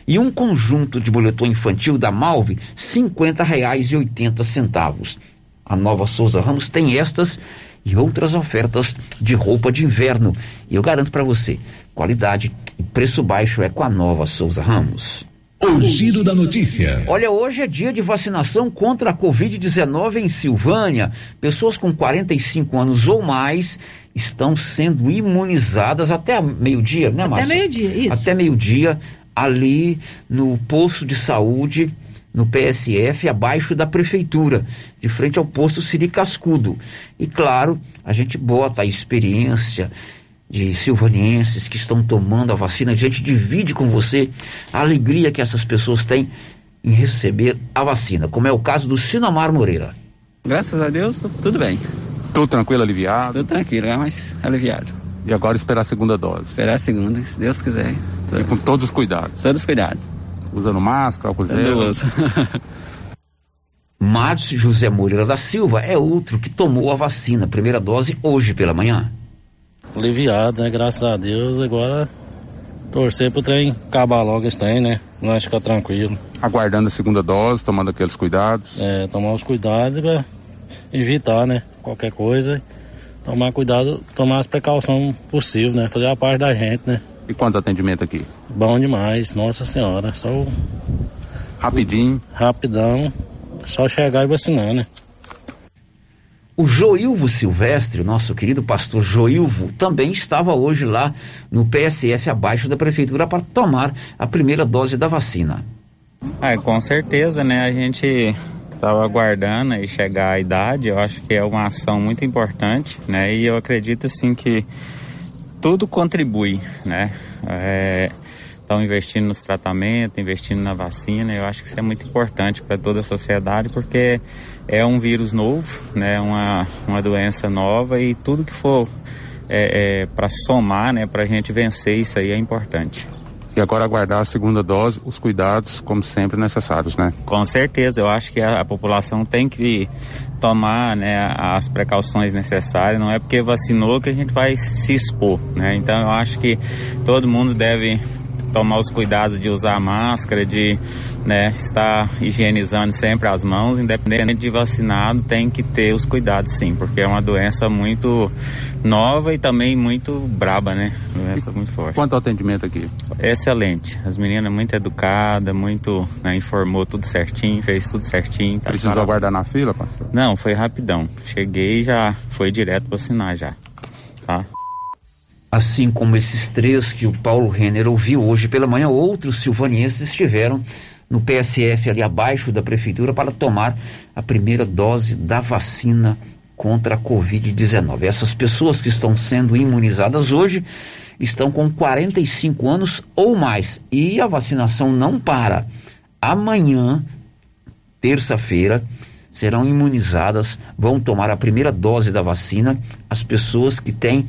E um conjunto de moletom infantil da Malve, R$ 50,80. A Nova Souza Ramos tem estas e outras ofertas de roupa de inverno. E eu garanto para você, qualidade e preço baixo é com a Nova Souza Ramos. O giro da notícia. Olha, hoje é dia de vacinação contra a Covid-19 em Silvânia. Pessoas com 45 anos ou mais estão sendo imunizadas até meio-dia, né, Até Márcia? meio-dia, isso. Até meio-dia, ali no posto de saúde no PSF, abaixo da prefeitura, de frente ao posto Siri Cascudo. E claro, a gente bota a experiência de silvanienses que estão tomando a vacina, a gente divide com você a alegria que essas pessoas têm em receber a vacina, como é o caso do Sinamar Moreira. Graças a Deus, tudo bem. Tudo tranquilo, aliviado? Tudo tranquilo, é mais aliviado. E agora esperar a segunda dose? Esperar a segunda, se Deus quiser. E com todos os cuidados? Todos os cuidados. Usando máscara, álcool gel? Márcio José Moreira da Silva é outro que tomou a vacina, primeira dose, hoje pela manhã. Aliviado, né? Graças a Deus. Agora torcer pro trem acabar logo esse trem, né? Nós ficar tranquilo. Aguardando a segunda dose, tomando aqueles cuidados? É, tomar os cuidados pra evitar, né? Qualquer coisa. Tomar cuidado, tomar as precauções possíveis, né? Fazer a parte da gente, né? E quantos atendimentos aqui? Bom demais, nossa senhora. Só. Rapidinho? Rapidão. Só chegar e vacinar, né? O Joilvo Silvestre, nosso querido pastor Joilvo, também estava hoje lá no PSF abaixo da prefeitura para tomar a primeira dose da vacina. Ah, com certeza, né? A gente estava aguardando e chegar à idade, eu acho que é uma ação muito importante, né? E eu acredito assim que tudo contribui, né? Estão é, investindo nos tratamentos, investindo na vacina, eu acho que isso é muito importante para toda a sociedade, porque é um vírus novo, né? Uma, uma doença nova e tudo que for é, é, para somar, né? Para a gente vencer isso aí é importante. E agora aguardar a segunda dose, os cuidados, como sempre, necessários, né? Com certeza, eu acho que a, a população tem que tomar né, as precauções necessárias. Não é porque vacinou que a gente vai se expor, né? Então eu acho que todo mundo deve tomar os cuidados de usar máscara, de né, estar higienizando sempre as mãos, independente de vacinado, tem que ter os cuidados sim, porque é uma doença muito nova e também muito braba, né? Doença muito forte. Quanto ao atendimento aqui? Excelente. As meninas muito educadas, muito, né, informou tudo certinho, fez tudo certinho. Tá Precisou aguardar na fila, pastor? Não, foi rapidão. Cheguei e já foi direto vacinar já. Tá? Assim como esses três que o Paulo Renner ouviu hoje pela manhã, outros silvanienses estiveram no PSF ali abaixo da prefeitura para tomar a primeira dose da vacina contra a Covid-19. Essas pessoas que estão sendo imunizadas hoje estão com 45 anos ou mais e a vacinação não para. Amanhã, terça-feira, serão imunizadas, vão tomar a primeira dose da vacina as pessoas que têm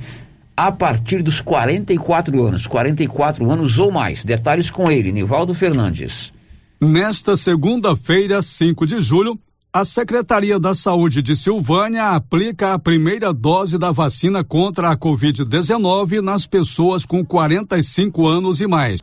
a partir dos 44 anos, 44 anos ou mais. Detalhes com ele, Nivaldo Fernandes. Nesta segunda-feira, 5 de julho, a Secretaria da Saúde de Silvânia aplica a primeira dose da vacina contra a Covid-19 nas pessoas com 45 anos e mais.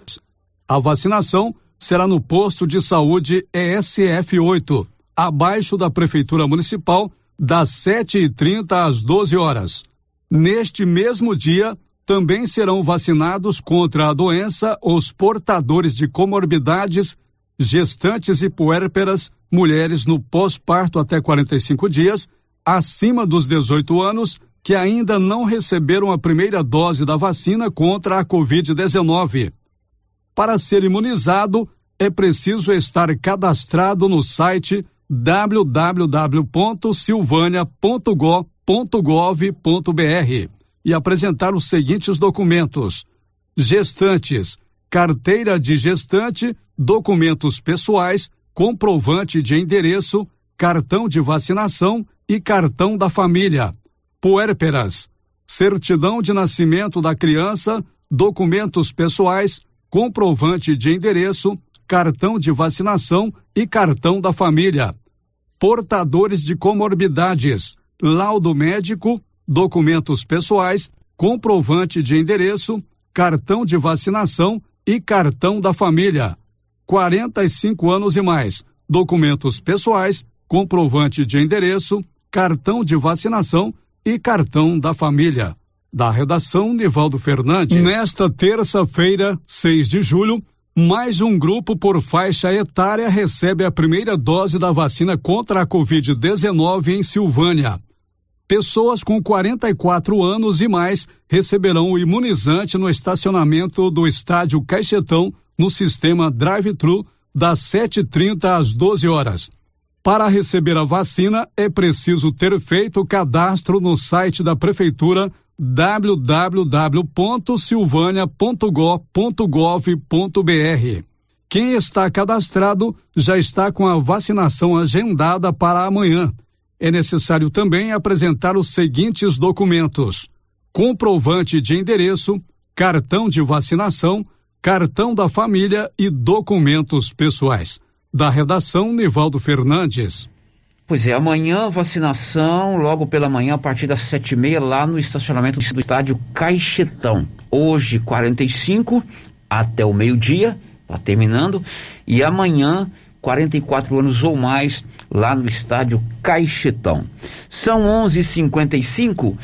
A vacinação será no posto de saúde ESF 8, abaixo da Prefeitura Municipal, das 7h30 às 12 horas. Neste mesmo dia, também serão vacinados contra a doença os portadores de comorbidades, gestantes e puérperas, mulheres no pós-parto até 45 dias, acima dos 18 anos, que ainda não receberam a primeira dose da vacina contra a Covid-19. Para ser imunizado, é preciso estar cadastrado no site www.silvania.gov gov.br e apresentar os seguintes documentos: gestantes, carteira de gestante, documentos pessoais, comprovante de endereço, cartão de vacinação e cartão da família. Puérperas, certidão de nascimento da criança, documentos pessoais, comprovante de endereço, cartão de vacinação e cartão da família. Portadores de comorbidades, laudo médico, documentos pessoais, comprovante de endereço, cartão de vacinação e cartão da família. 45 anos e mais, documentos pessoais, comprovante de endereço, cartão de vacinação e cartão da família. Da redação Nivaldo Fernandes. Nesta terça-feira, 6 de julho, mais um grupo por faixa etária recebe a primeira dose da vacina contra a Covid-19 em Silvânia pessoas com 44 anos e mais receberão o imunizante no estacionamento do estádio Caixetão, no sistema drive-thru das 7h30 às 12 horas. Para receber a vacina, é preciso ter feito o cadastro no site da Prefeitura www.silvânia.gov.br. Quem está cadastrado já está com a vacinação agendada para amanhã. É necessário também apresentar os seguintes documentos: comprovante de endereço, cartão de vacinação, cartão da família e documentos pessoais. Da redação, Nivaldo Fernandes. Pois é, amanhã vacinação, logo pela manhã, a partir das sete e meia, lá no estacionamento do estádio Caixetão. Hoje, 45 até o meio-dia, tá terminando, e amanhã, 44 anos ou mais, lá no estádio Caixetão. São 11:55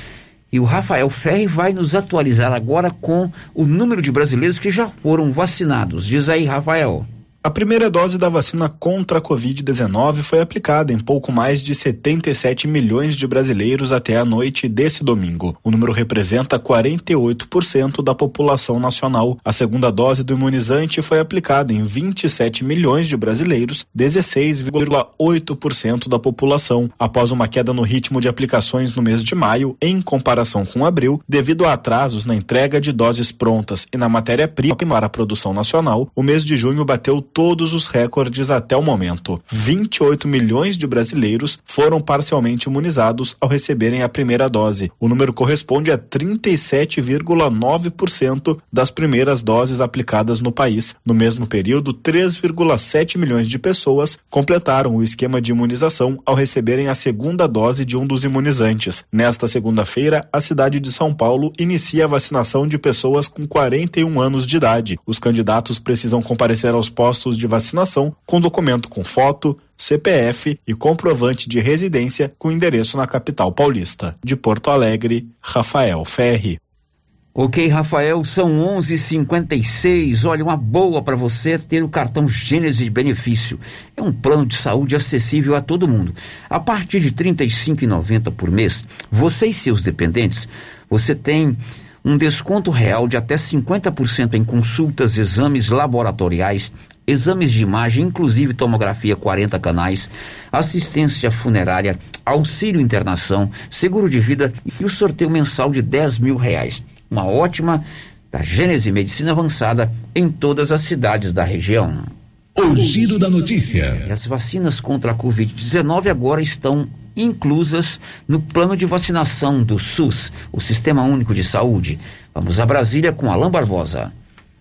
e o Rafael Ferri vai nos atualizar agora com o número de brasileiros que já foram vacinados. Diz aí, Rafael. A primeira dose da vacina contra a Covid-19 foi aplicada em pouco mais de 77 milhões de brasileiros até a noite desse domingo. O número representa 48% da população nacional. A segunda dose do imunizante foi aplicada em 27 milhões de brasileiros, 16,8% da população, após uma queda no ritmo de aplicações no mês de maio, em comparação com abril, devido a atrasos na entrega de doses prontas e na matéria-prima para a produção nacional. O mês de junho bateu todos os recordes até o momento. 28 milhões de brasileiros foram parcialmente imunizados ao receberem a primeira dose. O número corresponde a 37,9% das primeiras doses aplicadas no país. No mesmo período, 3,7 milhões de pessoas completaram o esquema de imunização ao receberem a segunda dose de um dos imunizantes. Nesta segunda-feira, a cidade de São Paulo inicia a vacinação de pessoas com 41 anos de idade. Os candidatos precisam comparecer aos postos postos de vacinação com documento com foto, CPF e comprovante de residência com endereço na capital paulista. De Porto Alegre, Rafael Ferri. Ok, Rafael, são 11:56. Olha, uma boa para você ter o cartão Gênesis de benefício. É um plano de saúde acessível a todo mundo. A partir de R$ 35,90 por mês, você e seus dependentes, você tem um desconto real de até 50% em consultas, exames laboratoriais, exames de imagem, inclusive tomografia 40 canais, assistência funerária, auxílio internação, seguro de vida e o sorteio mensal de 10 mil reais. Uma ótima da Gênese Medicina Avançada em todas as cidades da região. O giro da notícia. As vacinas contra a Covid-19 agora estão inclusas no plano de vacinação do SUS, o Sistema Único de Saúde. Vamos a Brasília com Alain Barbosa.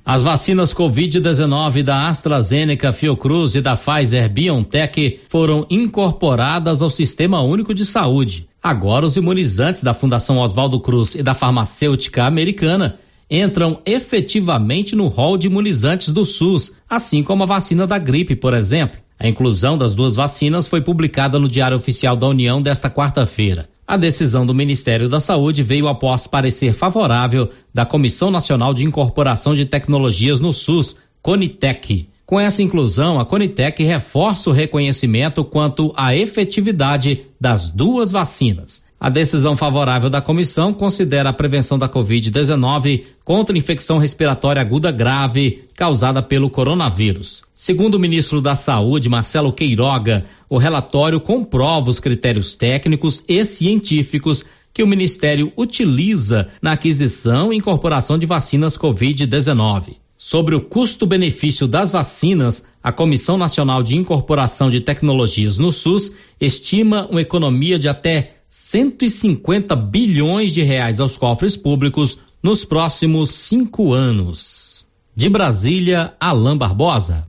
As vacinas Covid-19 da AstraZeneca, Fiocruz e da Pfizer BioNTech foram incorporadas ao Sistema Único de Saúde. Agora, os imunizantes da Fundação Oswaldo Cruz e da farmacêutica americana entram efetivamente no rol de imunizantes do SUS, assim como a vacina da gripe, por exemplo. A inclusão das duas vacinas foi publicada no Diário Oficial da União desta quarta-feira. A decisão do Ministério da Saúde veio após parecer favorável da Comissão Nacional de Incorporação de Tecnologias no SUS, Conitec. Com essa inclusão, a Conitec reforça o reconhecimento quanto à efetividade das duas vacinas. A decisão favorável da comissão considera a prevenção da Covid-19 contra infecção respiratória aguda grave causada pelo coronavírus. Segundo o ministro da Saúde, Marcelo Queiroga, o relatório comprova os critérios técnicos e científicos que o Ministério utiliza na aquisição e incorporação de vacinas Covid-19. Sobre o custo-benefício das vacinas, a Comissão Nacional de Incorporação de Tecnologias no SUS estima uma economia de até 150 bilhões de reais aos cofres públicos nos próximos cinco anos. De Brasília, Alain Barbosa.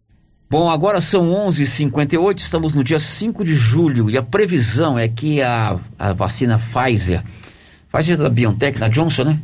Bom, agora são 11:58. Estamos no dia 5 de julho e a previsão é que a, a vacina Pfizer, Pfizer da BioNTech, na Johnson, né?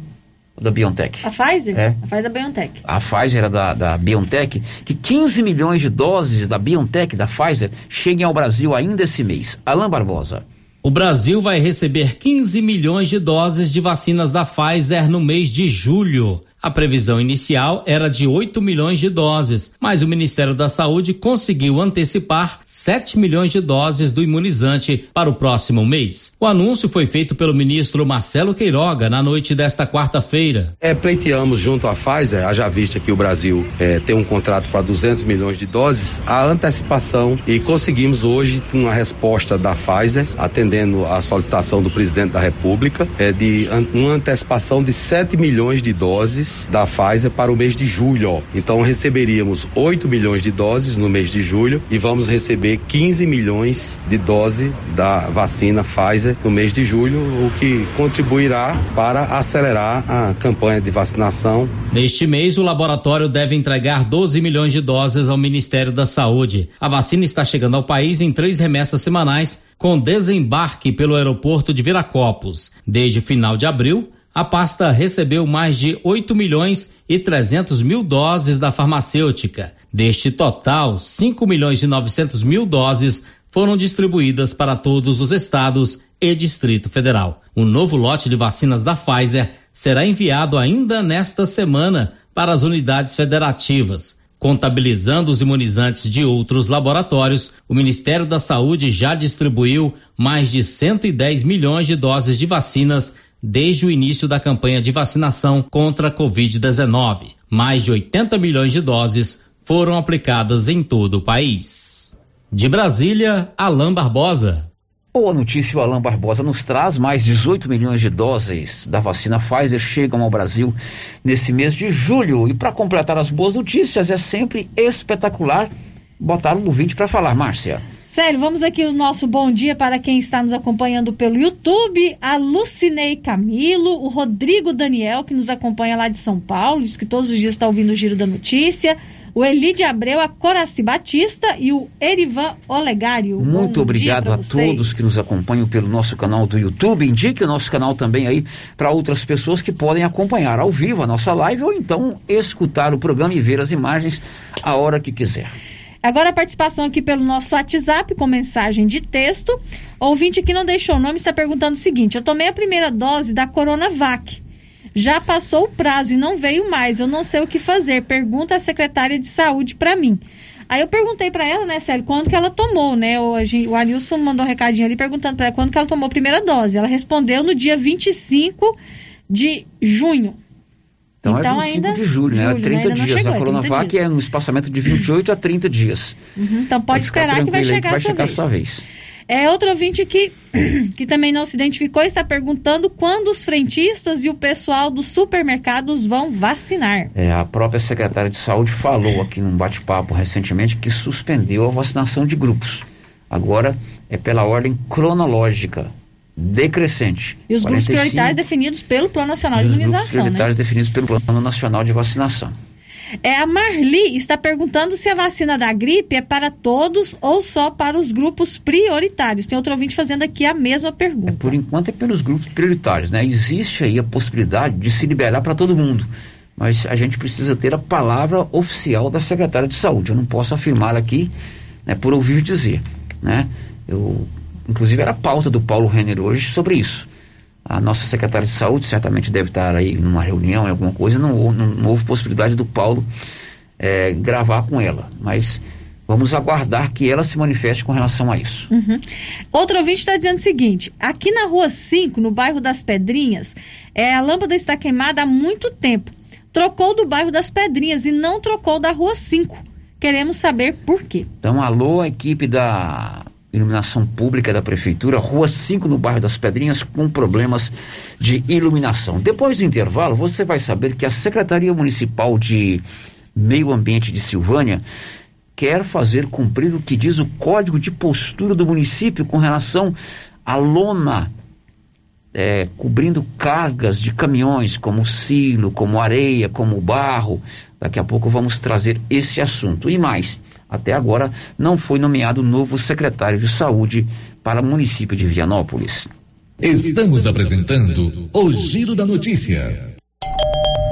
Da BioNTech. A Pfizer? É. A Pfizer da BioNTech. A Pfizer era da, da BioNTech, que 15 milhões de doses da BioNTech, da Pfizer, cheguem ao Brasil ainda esse mês. Alain Barbosa. O Brasil vai receber 15 milhões de doses de vacinas da Pfizer no mês de julho. A previsão inicial era de 8 milhões de doses, mas o Ministério da Saúde conseguiu antecipar 7 milhões de doses do imunizante para o próximo mês. O anúncio foi feito pelo ministro Marcelo Queiroga na noite desta quarta-feira. É, pleiteamos junto à Pfizer, haja vista que o Brasil é, tem um contrato para 200 milhões de doses, a antecipação e conseguimos hoje uma resposta da Pfizer, atendendo a solicitação do presidente da República, é de uma antecipação de 7 milhões de doses da Pfizer para o mês de julho. Então receberíamos 8 milhões de doses no mês de julho e vamos receber 15 milhões de doses da vacina Pfizer no mês de julho, o que contribuirá para acelerar a campanha de vacinação. Neste mês, o laboratório deve entregar 12 milhões de doses ao Ministério da Saúde. A vacina está chegando ao país em três remessas semanais, com desembarque pelo aeroporto de Viracopos. Desde o final de abril, a pasta recebeu mais de 8 milhões e 300 mil doses da farmacêutica. Deste total, 5 milhões e 900 mil doses foram distribuídas para todos os estados e Distrito Federal. O novo lote de vacinas da Pfizer será enviado ainda nesta semana para as unidades federativas. Contabilizando os imunizantes de outros laboratórios, o Ministério da Saúde já distribuiu mais de 110 milhões de doses de vacinas desde o início da campanha de vacinação contra a Covid-19. Mais de 80 milhões de doses foram aplicadas em todo o país. De Brasília, Alain Barbosa. Boa notícia, o Alain Barbosa nos traz mais 18 milhões de doses da vacina Pfizer chegam ao Brasil nesse mês de julho. E para completar as boas notícias, é sempre espetacular botar o ouvinte para falar, Márcia. Sério, vamos aqui o nosso bom dia para quem está nos acompanhando pelo YouTube, a Lucinei Camilo, o Rodrigo Daniel, que nos acompanha lá de São Paulo, diz que todos os dias está ouvindo o Giro da Notícia, o Elide Abreu, a Coraci Batista e o Erivan Olegário. Muito bom obrigado a todos que nos acompanham pelo nosso canal do YouTube. Indique o nosso canal também aí para outras pessoas que podem acompanhar ao vivo a nossa live ou então escutar o programa e ver as imagens a hora que quiser. Agora a participação aqui pelo nosso WhatsApp com mensagem de texto. Ouvinte que não deixou o nome está perguntando o seguinte: Eu tomei a primeira dose da Coronavac. Já passou o prazo e não veio mais. Eu não sei o que fazer. Pergunta a secretária de saúde para mim. Aí eu perguntei para ela, né, Célio, quando que ela tomou, né? O, o Anilson mandou um recadinho ali perguntando para ela quando que ela tomou a primeira dose. Ela respondeu no dia 25 de junho. Então, então é 25 ainda, de julho, né? Julho, 30 né? dias. Chegou, a Coronavac é no espaçamento de 28 a 30 dias. Uhum, então pode esperar que vai chegar, que vai chegar a sua vez. É outro ouvinte que, que também não se identificou está perguntando quando os frentistas e o pessoal dos supermercados vão vacinar. É, a própria secretária de saúde falou aqui num bate-papo recentemente que suspendeu a vacinação de grupos. Agora é pela ordem cronológica decrescente. E os 45, grupos prioritários definidos pelo Plano Nacional de Imunização. Os grupos prioritários né? definidos pelo Plano Nacional de Vacinação. É, a Marli está perguntando se a vacina da gripe é para todos ou só para os grupos prioritários. Tem outro ouvinte fazendo aqui a mesma pergunta. É, por enquanto é pelos grupos prioritários, né? Existe aí a possibilidade de se liberar para todo mundo. Mas a gente precisa ter a palavra oficial da secretária de saúde. Eu não posso afirmar aqui, né, por ouvir dizer, né? Eu Inclusive era a pauta do Paulo Renner hoje sobre isso. A nossa secretária de saúde certamente deve estar aí numa reunião, em alguma coisa, não, não, não houve possibilidade do Paulo é, gravar com ela. Mas vamos aguardar que ela se manifeste com relação a isso. Uhum. Outro ouvinte está dizendo o seguinte: aqui na rua 5, no bairro das Pedrinhas, é, a lâmpada está queimada há muito tempo. Trocou do bairro das Pedrinhas e não trocou da rua 5. Queremos saber por quê. Então, alô, equipe da iluminação pública da prefeitura, Rua 5, no bairro das Pedrinhas, com problemas de iluminação. Depois do intervalo, você vai saber que a Secretaria Municipal de Meio Ambiente de Silvânia quer fazer cumprir o que diz o código de postura do município com relação à lona é, cobrindo cargas de caminhões, como silo, como areia, como barro. Daqui a pouco vamos trazer esse assunto. E mais, até agora, não foi nomeado novo secretário de saúde para o município de Vianópolis. Estamos apresentando o Giro da Notícia.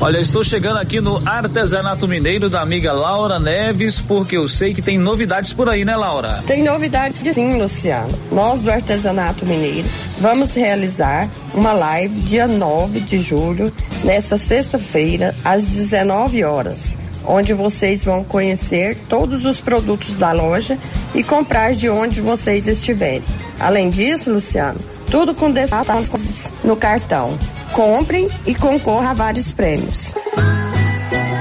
Olha, estou chegando aqui no Artesanato Mineiro da amiga Laura Neves, porque eu sei que tem novidades por aí, né, Laura? Tem novidades sim, Luciano. Nós do Artesanato Mineiro vamos realizar uma live dia 9 de julho, nesta sexta-feira, às 19 horas onde vocês vão conhecer todos os produtos da loja e comprar de onde vocês estiverem. Além disso, Luciano, tudo com descontos no cartão. Comprem e concorra a vários prêmios.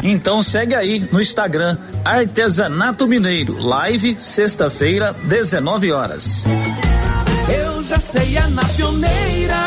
Então segue aí no Instagram Artesanato Mineiro, live sexta-feira, 19 horas. Eu já sei, é na pioneira.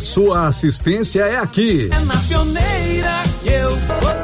sua assistência é aqui. É na pioneira que eu vou.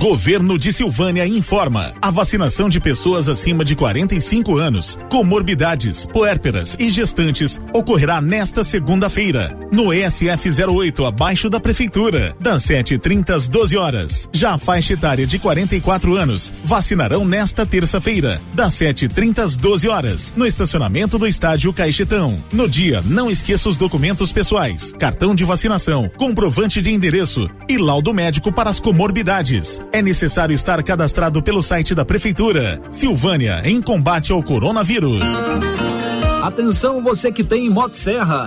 Governo de Silvânia informa: a vacinação de pessoas acima de 45 anos, comorbidades, puérperas e gestantes ocorrerá nesta segunda-feira, no ESF 08, abaixo da prefeitura, das 7h30 às 12 horas. Já a faixa etária de 44 anos vacinarão nesta terça-feira, das 7h30 às 12 horas, no estacionamento do estádio Caixetão. No dia, não esqueça os documentos pessoais, cartão de vacinação, comprovante de endereço e laudo médico para as comorbidades. É necessário estar cadastrado pelo site da Prefeitura. Silvânia, em combate ao coronavírus. Atenção você que tem Motosserra.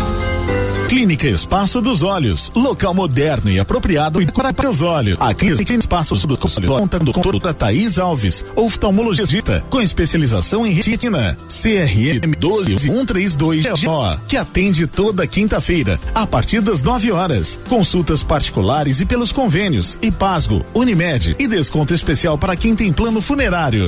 Clínica Espaço dos Olhos, local moderno e apropriado para os olhos. A Clínica Espaços dos Olhos conta com doutora Thaís Alves, oftalmologista, com especialização em retina, CRM 12132GO, que atende toda quinta-feira, a partir das 9 horas. Consultas particulares e pelos convênios, IPASGO, Unimed e desconto especial para quem tem plano funerário.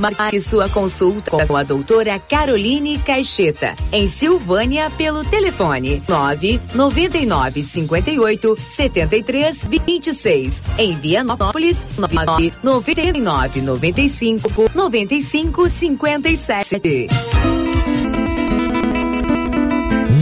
Marque sua consulta com a doutora Caroline Caixeta, em Silvânia, pelo telefone 9 99 58 73 26. Em Vianópolis, 9 99 95 95 57.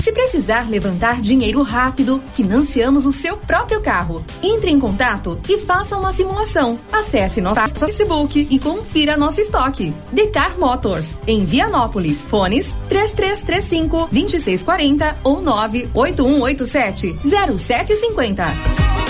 Se precisar levantar dinheiro rápido, financiamos o seu próprio carro. Entre em contato e faça uma simulação. Acesse nosso Facebook e confira nosso estoque. Decar Motors, em Vianópolis. Fones 3335 2640 ou 98187 0750.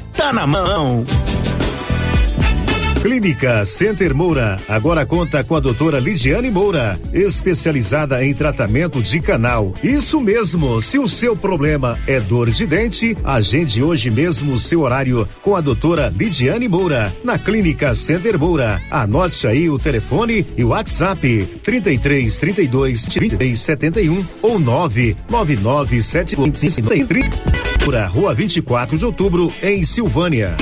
Tá na mão. Clínica Center Moura agora conta com a doutora Ligiane Moura, especializada em tratamento de canal. Isso mesmo, se o seu problema é dor de dente, agende hoje mesmo o seu horário com a doutora Lidiane Moura, na Clínica Center Moura. Anote aí o telefone e o WhatsApp 33 32 23 71 ou 999 Rua 24 de outubro, em Silvânia.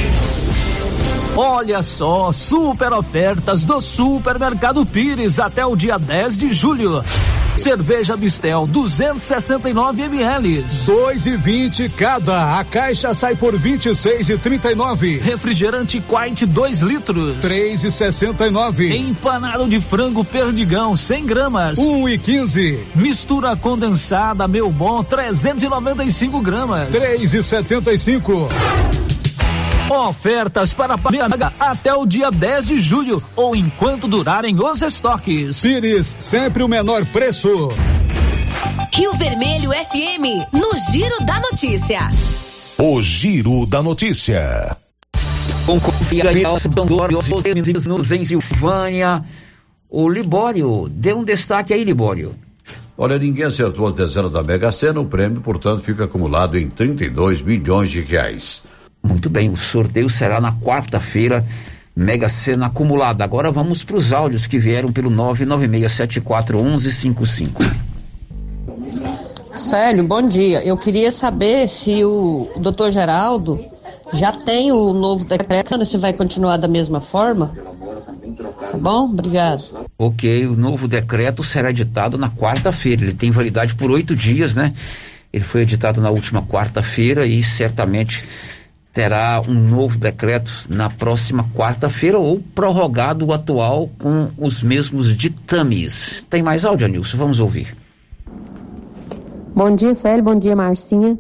Olha só, super ofertas do Supermercado Pires até o dia 10 de julho. Cerveja Mistel 269 ml, dois e vinte cada. A caixa sai por vinte e seis e trinta e nove. Refrigerante Quite 2 litros, três e sessenta e nove. Empanado de frango Perdigão 100 gramas, um e quinze. Mistura condensada Meu Bom 395 gramas, três e setenta e cinco. Ofertas para pagar até o dia 10 de julho ou enquanto durarem os estoques. Pires, sempre o menor preço. Rio Vermelho FM, no Giro da Notícia. O Giro da Notícia. Com confiança, nos em Silvânia. O Libório, dê um destaque aí, Libório. Olha, ninguém acertou as dezenas da Mega Sena, o prêmio, portanto, fica acumulado em 32 milhões de reais. Muito bem, o sorteio será na quarta-feira, Mega Sena acumulada. Agora vamos para os áudios que vieram pelo 996741155. Célio, bom dia. Eu queria saber se o doutor Geraldo já tem o novo decreto, se vai continuar da mesma forma. Tá bom? Obrigado. Ok, o novo decreto será editado na quarta-feira. Ele tem validade por oito dias, né? Ele foi editado na última quarta-feira e certamente terá um novo decreto na próxima quarta-feira ou prorrogado o atual com os mesmos ditames. Tem mais áudio, Nilson? Vamos ouvir. Bom dia, Célio. Bom dia, Marcinha.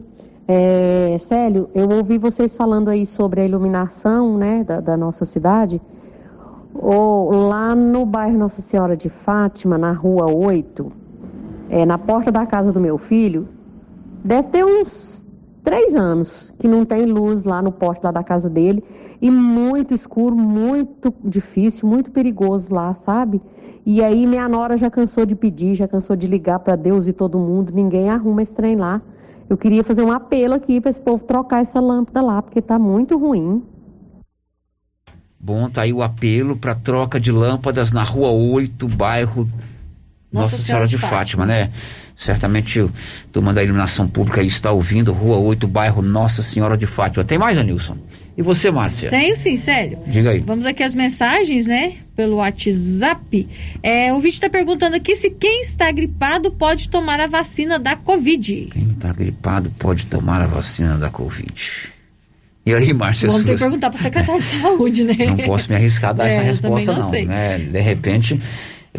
É, Célio, eu ouvi vocês falando aí sobre a iluminação né, da, da nossa cidade. Ou, lá no bairro Nossa Senhora de Fátima, na rua 8, é, na porta da casa do meu filho, deve ter uns três anos que não tem luz lá no poste lá da casa dele e muito escuro, muito difícil, muito perigoso lá, sabe? E aí minha nora já cansou de pedir, já cansou de ligar para Deus e todo mundo, ninguém arruma esse trem lá. Eu queria fazer um apelo aqui para esse povo trocar essa lâmpada lá, porque tá muito ruim. Bom, tá aí o apelo para troca de lâmpadas na Rua 8, bairro Nossa, Nossa Senhora, Senhora de Fátima, Fátima né? Certamente o turma da iluminação pública aí está ouvindo, Rua 8, bairro Nossa Senhora de Fátima. Tem mais, Anilson? E você, Márcia? Tenho sim, sério. Diga aí. Vamos aqui as mensagens, né? Pelo WhatsApp. É, o vídeo está perguntando aqui se quem está gripado pode tomar a vacina da Covid. Quem está gripado pode tomar a vacina da Covid. E aí, Márcia? Vamos ter que perguntar para o secretário de saúde, né? Não posso me arriscar a dar é, essa resposta, não. não né? De repente,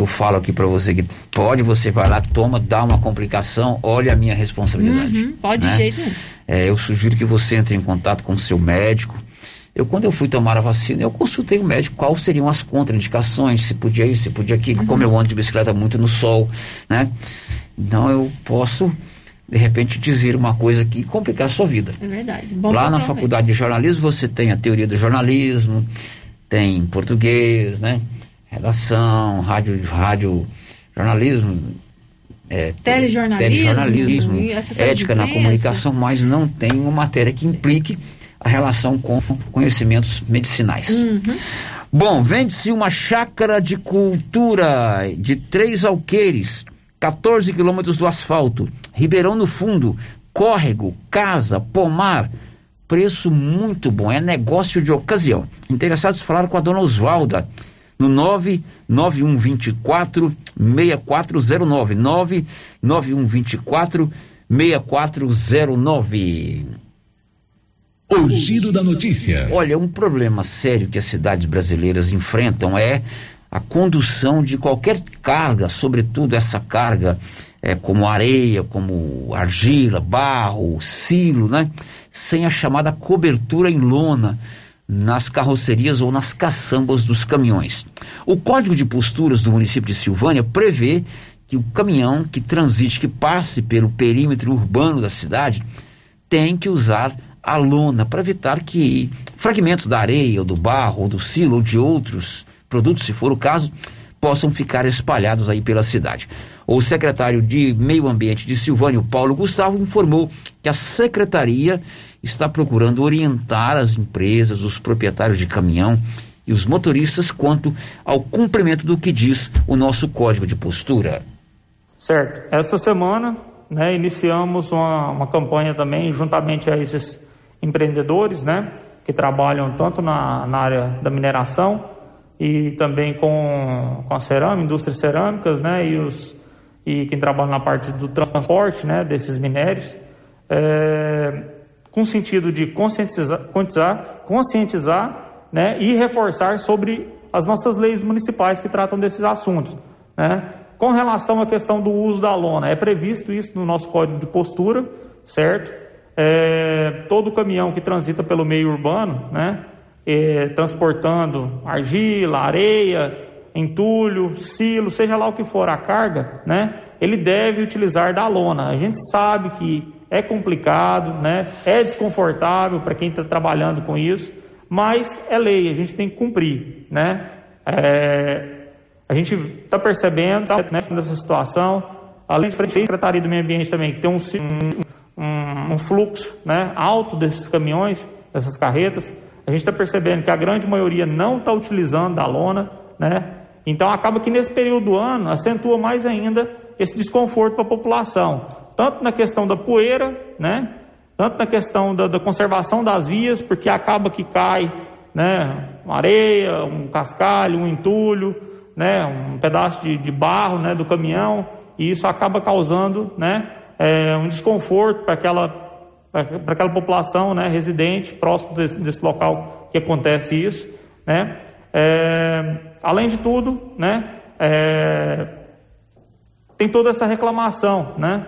eu falo aqui para você que pode, você vai lá, toma, dá uma complicação, olha a minha responsabilidade. Uhum, pode né? de jeito nenhum. É, eu sugiro que você entre em contato com o seu médico. Eu, quando eu fui tomar a vacina, eu consultei o médico quais seriam as contraindicações, se podia isso, se podia aquilo, uhum. como eu ando de bicicleta muito no sol, né? Então eu posso de repente dizer uma coisa que complicar a sua vida. É verdade. Bom Lá na faculdade de jornalismo você tem a teoria do jornalismo, tem português, né? Redação, rádio, rádio jornalismo, é, telejornalismo, telejornalismo ética na comunicação, mas não tem uma matéria que implique a relação com conhecimentos medicinais. Uhum. Bom, vende-se uma chácara de cultura de três alqueires 14 quilômetros do asfalto, Ribeirão no Fundo, córrego, casa, pomar. Preço muito bom, é negócio de ocasião. Interessados falaram com a dona Osvalda no 99124 6409. 99124 6409. O giro da notícia. Olha, um problema sério que as cidades brasileiras enfrentam é a condução de qualquer carga, sobretudo essa carga é, como areia, como argila, barro, silo, né? Sem a chamada cobertura em lona nas carrocerias ou nas caçambas dos caminhões. O Código de Posturas do município de Silvânia prevê que o caminhão que transite, que passe pelo perímetro urbano da cidade, tem que usar a lona para evitar que fragmentos da areia, ou do barro, ou do silo, ou de outros produtos, se for o caso, possam ficar espalhados aí pela cidade. O secretário de Meio Ambiente de Silvânia, Paulo Gustavo, informou que a secretaria está procurando orientar as empresas, os proprietários de caminhão e os motoristas quanto ao cumprimento do que diz o nosso código de postura. Certo. Essa semana, né, iniciamos uma, uma campanha também, juntamente a esses empreendedores, né, que trabalham tanto na, na área da mineração e também com, com a cerâmica, indústrias cerâmicas, né, e, os, e quem trabalha na parte do transporte, né, desses minérios, é, com sentido de conscientizar, conscientizar, conscientizar né, e reforçar sobre as nossas leis municipais que tratam desses assuntos, né. Com relação à questão do uso da lona, é previsto isso no nosso código de postura, certo? É, todo caminhão que transita pelo meio urbano, né, é, transportando argila, areia, entulho, silo, seja lá o que for a carga, né? Ele deve utilizar da lona. A gente sabe que é complicado, né? É desconfortável para quem está trabalhando com isso, mas é lei, a gente tem que cumprir, né? É, a gente está percebendo tá, né, dessa situação, além da Secretaria do Meio Ambiente também, que tem um, um, um fluxo né, alto desses caminhões, dessas carretas, a gente está percebendo que a grande maioria não está utilizando a lona, né? Então acaba que nesse período do ano acentua mais ainda esse desconforto para a população, tanto na questão da poeira, né? Tanto na questão da, da conservação das vias, porque acaba que cai, né? Uma areia, um cascalho, um entulho, né? Um pedaço de, de barro, né? Do caminhão e isso acaba causando, né? É, um desconforto para aquela para aquela população né, residente próximo desse, desse, local que acontece isso. Né? É, além de tudo, né, é, tem toda essa reclamação. Né?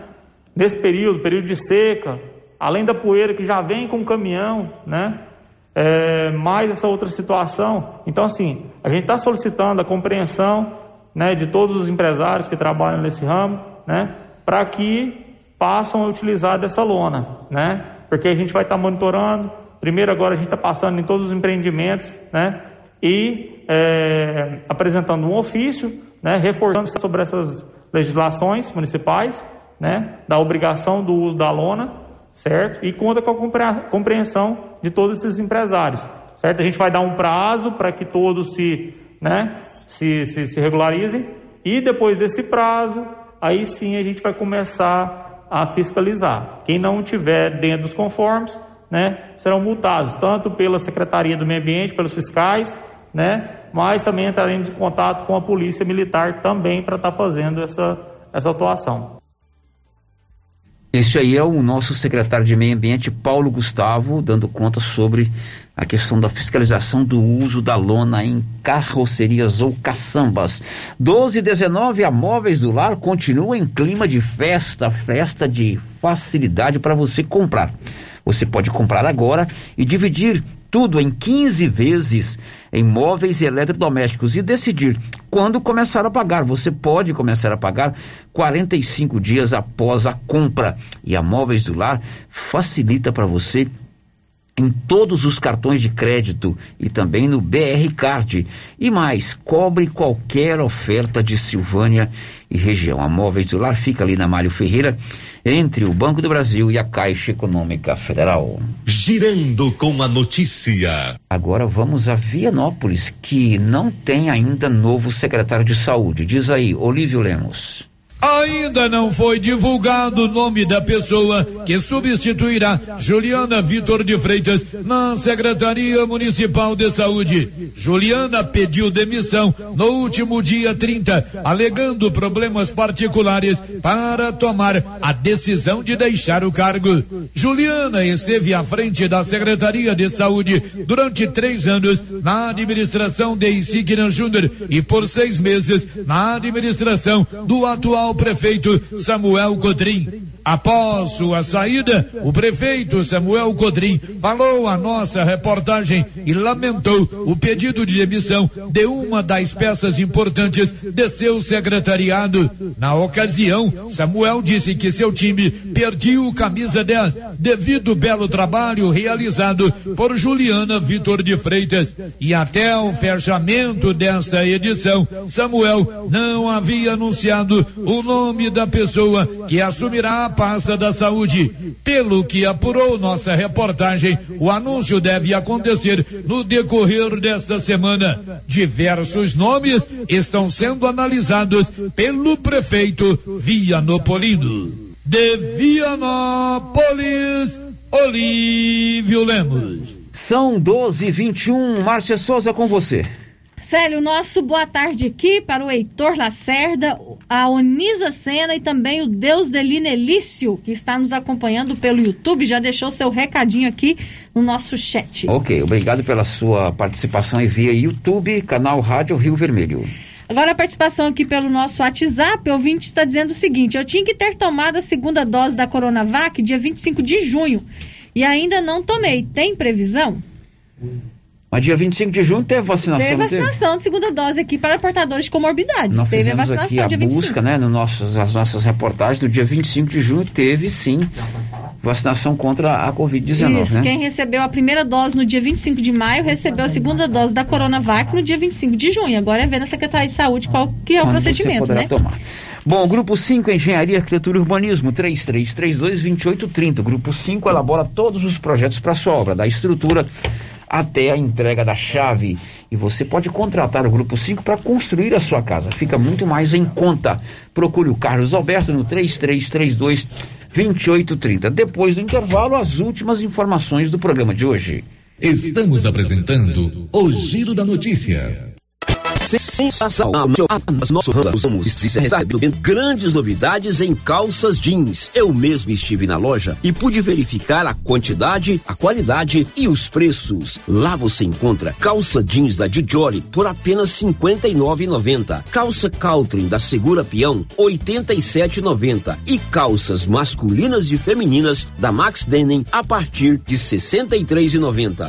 Nesse período, período de seca, além da poeira que já vem com o caminhão, né, é, mais essa outra situação. Então, assim, a gente está solicitando a compreensão né, de todos os empresários que trabalham nesse ramo, né, para que passam a utilizar dessa lona, né, porque a gente vai estar tá monitorando. Primeiro, agora a gente está passando em todos os empreendimentos, né, e é, apresentando um ofício, né, reforçando sobre essas legislações municipais, né, da obrigação do uso da lona, certo? E conta com a compreensão de todos esses empresários, certo? A gente vai dar um prazo para que todos se, né, se, se, se regularizem e depois desse prazo, aí sim a gente vai começar a fiscalizar. Quem não tiver dentro dos conformes, né, serão multados tanto pela Secretaria do Meio Ambiente, pelos fiscais, né, mas também entraremos em contato com a Polícia Militar também para estar tá fazendo essa, essa atuação. Este aí é o nosso secretário de Meio Ambiente, Paulo Gustavo, dando conta sobre a questão da fiscalização do uso da lona em carrocerias ou caçambas. 12 e 19, a Móveis do Lar continua em clima de festa, festa de facilidade para você comprar. Você pode comprar agora e dividir tudo em 15 vezes em móveis e eletrodomésticos e decidir quando começar a pagar. Você pode começar a pagar 45 dias após a compra. E a Móveis do Lar facilita para você em todos os cartões de crédito e também no BR Card. E mais, cobre qualquer oferta de Silvânia e região. A Móveis do Lar fica ali na Mário Ferreira, entre o Banco do Brasil e a Caixa Econômica Federal. Girando com a notícia. Agora vamos a Vianópolis, que não tem ainda novo secretário de saúde. Diz aí, Olívio Lemos. Ainda não foi divulgado o nome da pessoa que substituirá Juliana Vitor de Freitas na Secretaria Municipal de Saúde. Juliana pediu demissão no último dia 30, alegando problemas particulares para tomar a decisão de deixar o cargo. Juliana esteve à frente da Secretaria de Saúde durante três anos na administração de Isignan Júnior e por seis meses na administração do atual ao prefeito Samuel Codrim. Após sua saída, o prefeito Samuel Codrim falou à nossa reportagem e lamentou o pedido de demissão de uma das peças importantes de seu secretariado. Na ocasião, Samuel disse que seu time perdia o camisa 10 devido ao belo trabalho realizado por Juliana Vitor de Freitas. E até o fechamento desta edição, Samuel não havia anunciado o nome da pessoa que assumirá a pasta da saúde. Pelo que apurou nossa reportagem, o anúncio deve acontecer no decorrer desta semana. Diversos nomes estão sendo analisados pelo prefeito Vianopolino. De Vianópolis, Olívio Lemos. São 12 e 21 Márcia Souza com você. Célio, nosso boa tarde aqui para o Heitor Lacerda, a Onisa Sena e também o Deus Delina Elício, que está nos acompanhando pelo YouTube, já deixou seu recadinho aqui no nosso chat. Ok, obrigado pela sua participação e via YouTube, canal Rádio Rio Vermelho. Agora a participação aqui pelo nosso WhatsApp, o ouvinte está dizendo o seguinte: eu tinha que ter tomado a segunda dose da Coronavac dia 25 de junho e ainda não tomei. Tem previsão? Mas dia 25 de junho teve vacinação. Teve vacinação teve? de segunda dose aqui para portadores de comorbidades. Nós teve a vacinação aqui a dia busca, 25. né, no nossos, as nossas reportagens do dia 25 de junho teve sim vacinação contra a Covid-19. Isso, né? quem recebeu a primeira dose no dia 25 de maio recebeu a segunda dose da Coronavac no dia 25 de junho. Agora é ver na Secretaria de Saúde qual que é o Quando procedimento, você né? Tomar. Bom, grupo 5, Engenharia, Arquitetura e Urbanismo, 3332-2830. Grupo 5 elabora todos os projetos para sua obra, da estrutura até a entrega da chave. E você pode contratar o Grupo 5 para construir a sua casa. Fica muito mais em conta. Procure o Carlos Alberto no 3332 2830. Depois do intervalo, as últimas informações do programa de hoje. Estamos apresentando o Giro da Notícia. Sensação. Nosso ramos grandes novidades em calças jeans. Eu mesmo estive na loja e pude verificar a quantidade, a qualidade e os preços. Lá você encontra calça jeans da Dijoli por apenas R$ 59,90. Calça Caltrim da Segura Peão, R$ 87,90. E calças masculinas e femininas da Max Denim a partir de R$ 63,90.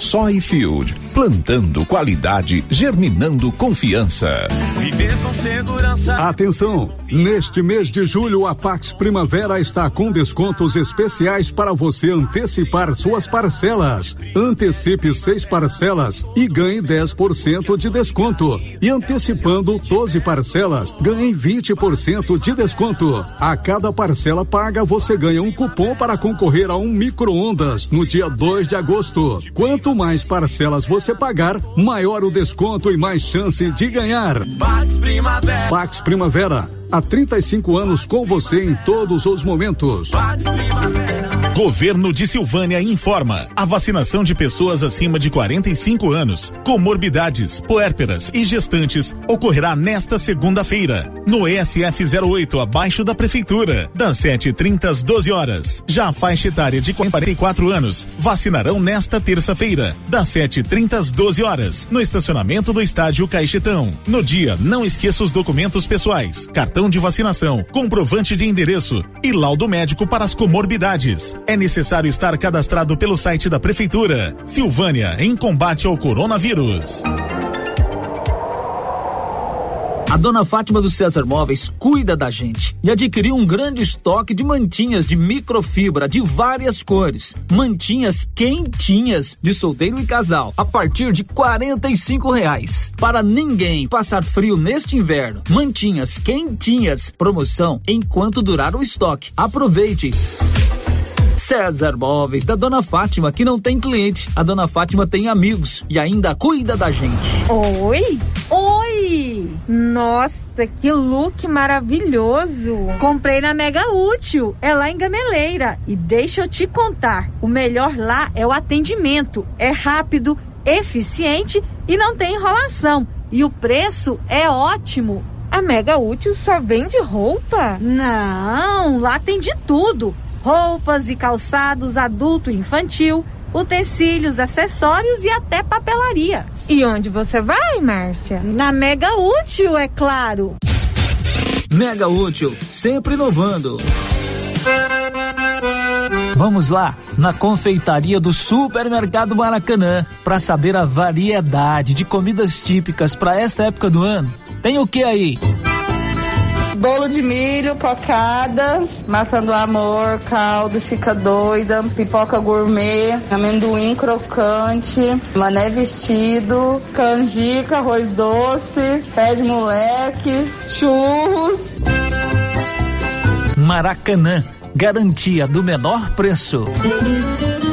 Soy Field, plantando qualidade, germinando confiança. Viver com segurança. Atenção! Neste mês de julho, a Pax Primavera está com descontos especiais para você antecipar suas parcelas. Antecipe seis parcelas e ganhe 10% de desconto. E antecipando 12 parcelas, ganhe 20% de desconto. A cada parcela paga, você ganha um cupom para concorrer a um micro-ondas no dia 2 de agosto. Quanto mais parcelas você pagar, maior o desconto e mais chance de ganhar. Pax Primavera. Pax Primavera, há 35 anos com você em todos os momentos. Governo de Silvânia informa: a vacinação de pessoas acima de 45 anos, comorbidades, puérperas e gestantes ocorrerá nesta segunda-feira, no ESF 08, abaixo da prefeitura, das 7h30 às 12 horas. Já a faixa etária de 44 anos vacinarão nesta terça-feira, das 7h30 às 12 horas, no estacionamento do estádio Caixetão. No dia, não esqueça os documentos pessoais, cartão de vacinação, comprovante de endereço e laudo médico para as comorbidades. É necessário estar cadastrado pelo site da Prefeitura. Silvânia, em combate ao coronavírus. A dona Fátima do César Móveis cuida da gente e adquiriu um grande estoque de mantinhas de microfibra de várias cores. Mantinhas quentinhas de solteiro e casal a partir de cinco reais. Para ninguém passar frio neste inverno. Mantinhas quentinhas. Promoção enquanto durar o estoque. Aproveite. César Móveis, da Dona Fátima, que não tem cliente. A Dona Fátima tem amigos e ainda cuida da gente. Oi? Oi! Nossa, que look maravilhoso! Comprei na Mega Útil, é lá em Gameleira. E deixa eu te contar, o melhor lá é o atendimento. É rápido, eficiente e não tem enrolação. E o preço é ótimo. A Mega Útil só vende roupa? Não, lá tem de tudo roupas e calçados adulto e infantil, utensílios, acessórios e até papelaria. E onde você vai, Márcia? Na Mega Útil, é claro. Mega Útil, sempre inovando. Vamos lá, na confeitaria do Supermercado Maracanã, para saber a variedade de comidas típicas para esta época do ano. Tem o que aí? Bolo de milho, cocada, maçã do amor, caldo, chica doida, pipoca gourmet, amendoim crocante, mané vestido, canjica, arroz doce, pé de moleque, churros. Maracanã, garantia do menor preço.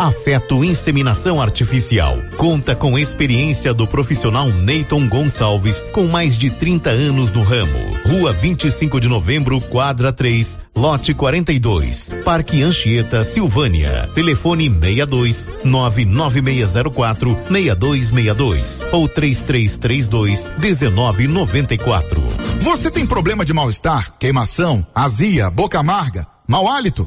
Afeto Inseminação Artificial. Conta com experiência do profissional Neyton Gonçalves, com mais de 30 anos no ramo. Rua 25 de Novembro, quadra 3, lote 42. Parque Anchieta, Silvânia. Telefone 62 99604 6262 ou 3332 1994. Você tem problema de mal-estar, queimação, azia, boca amarga? Mau hálito?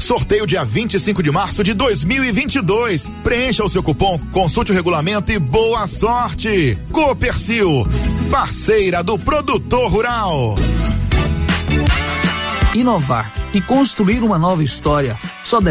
Sorteio dia 25 de março de 2022. Preencha o seu cupom, consulte o regulamento e boa sorte. Copercil, parceira do produtor rural. Inovar e construir uma nova história só depende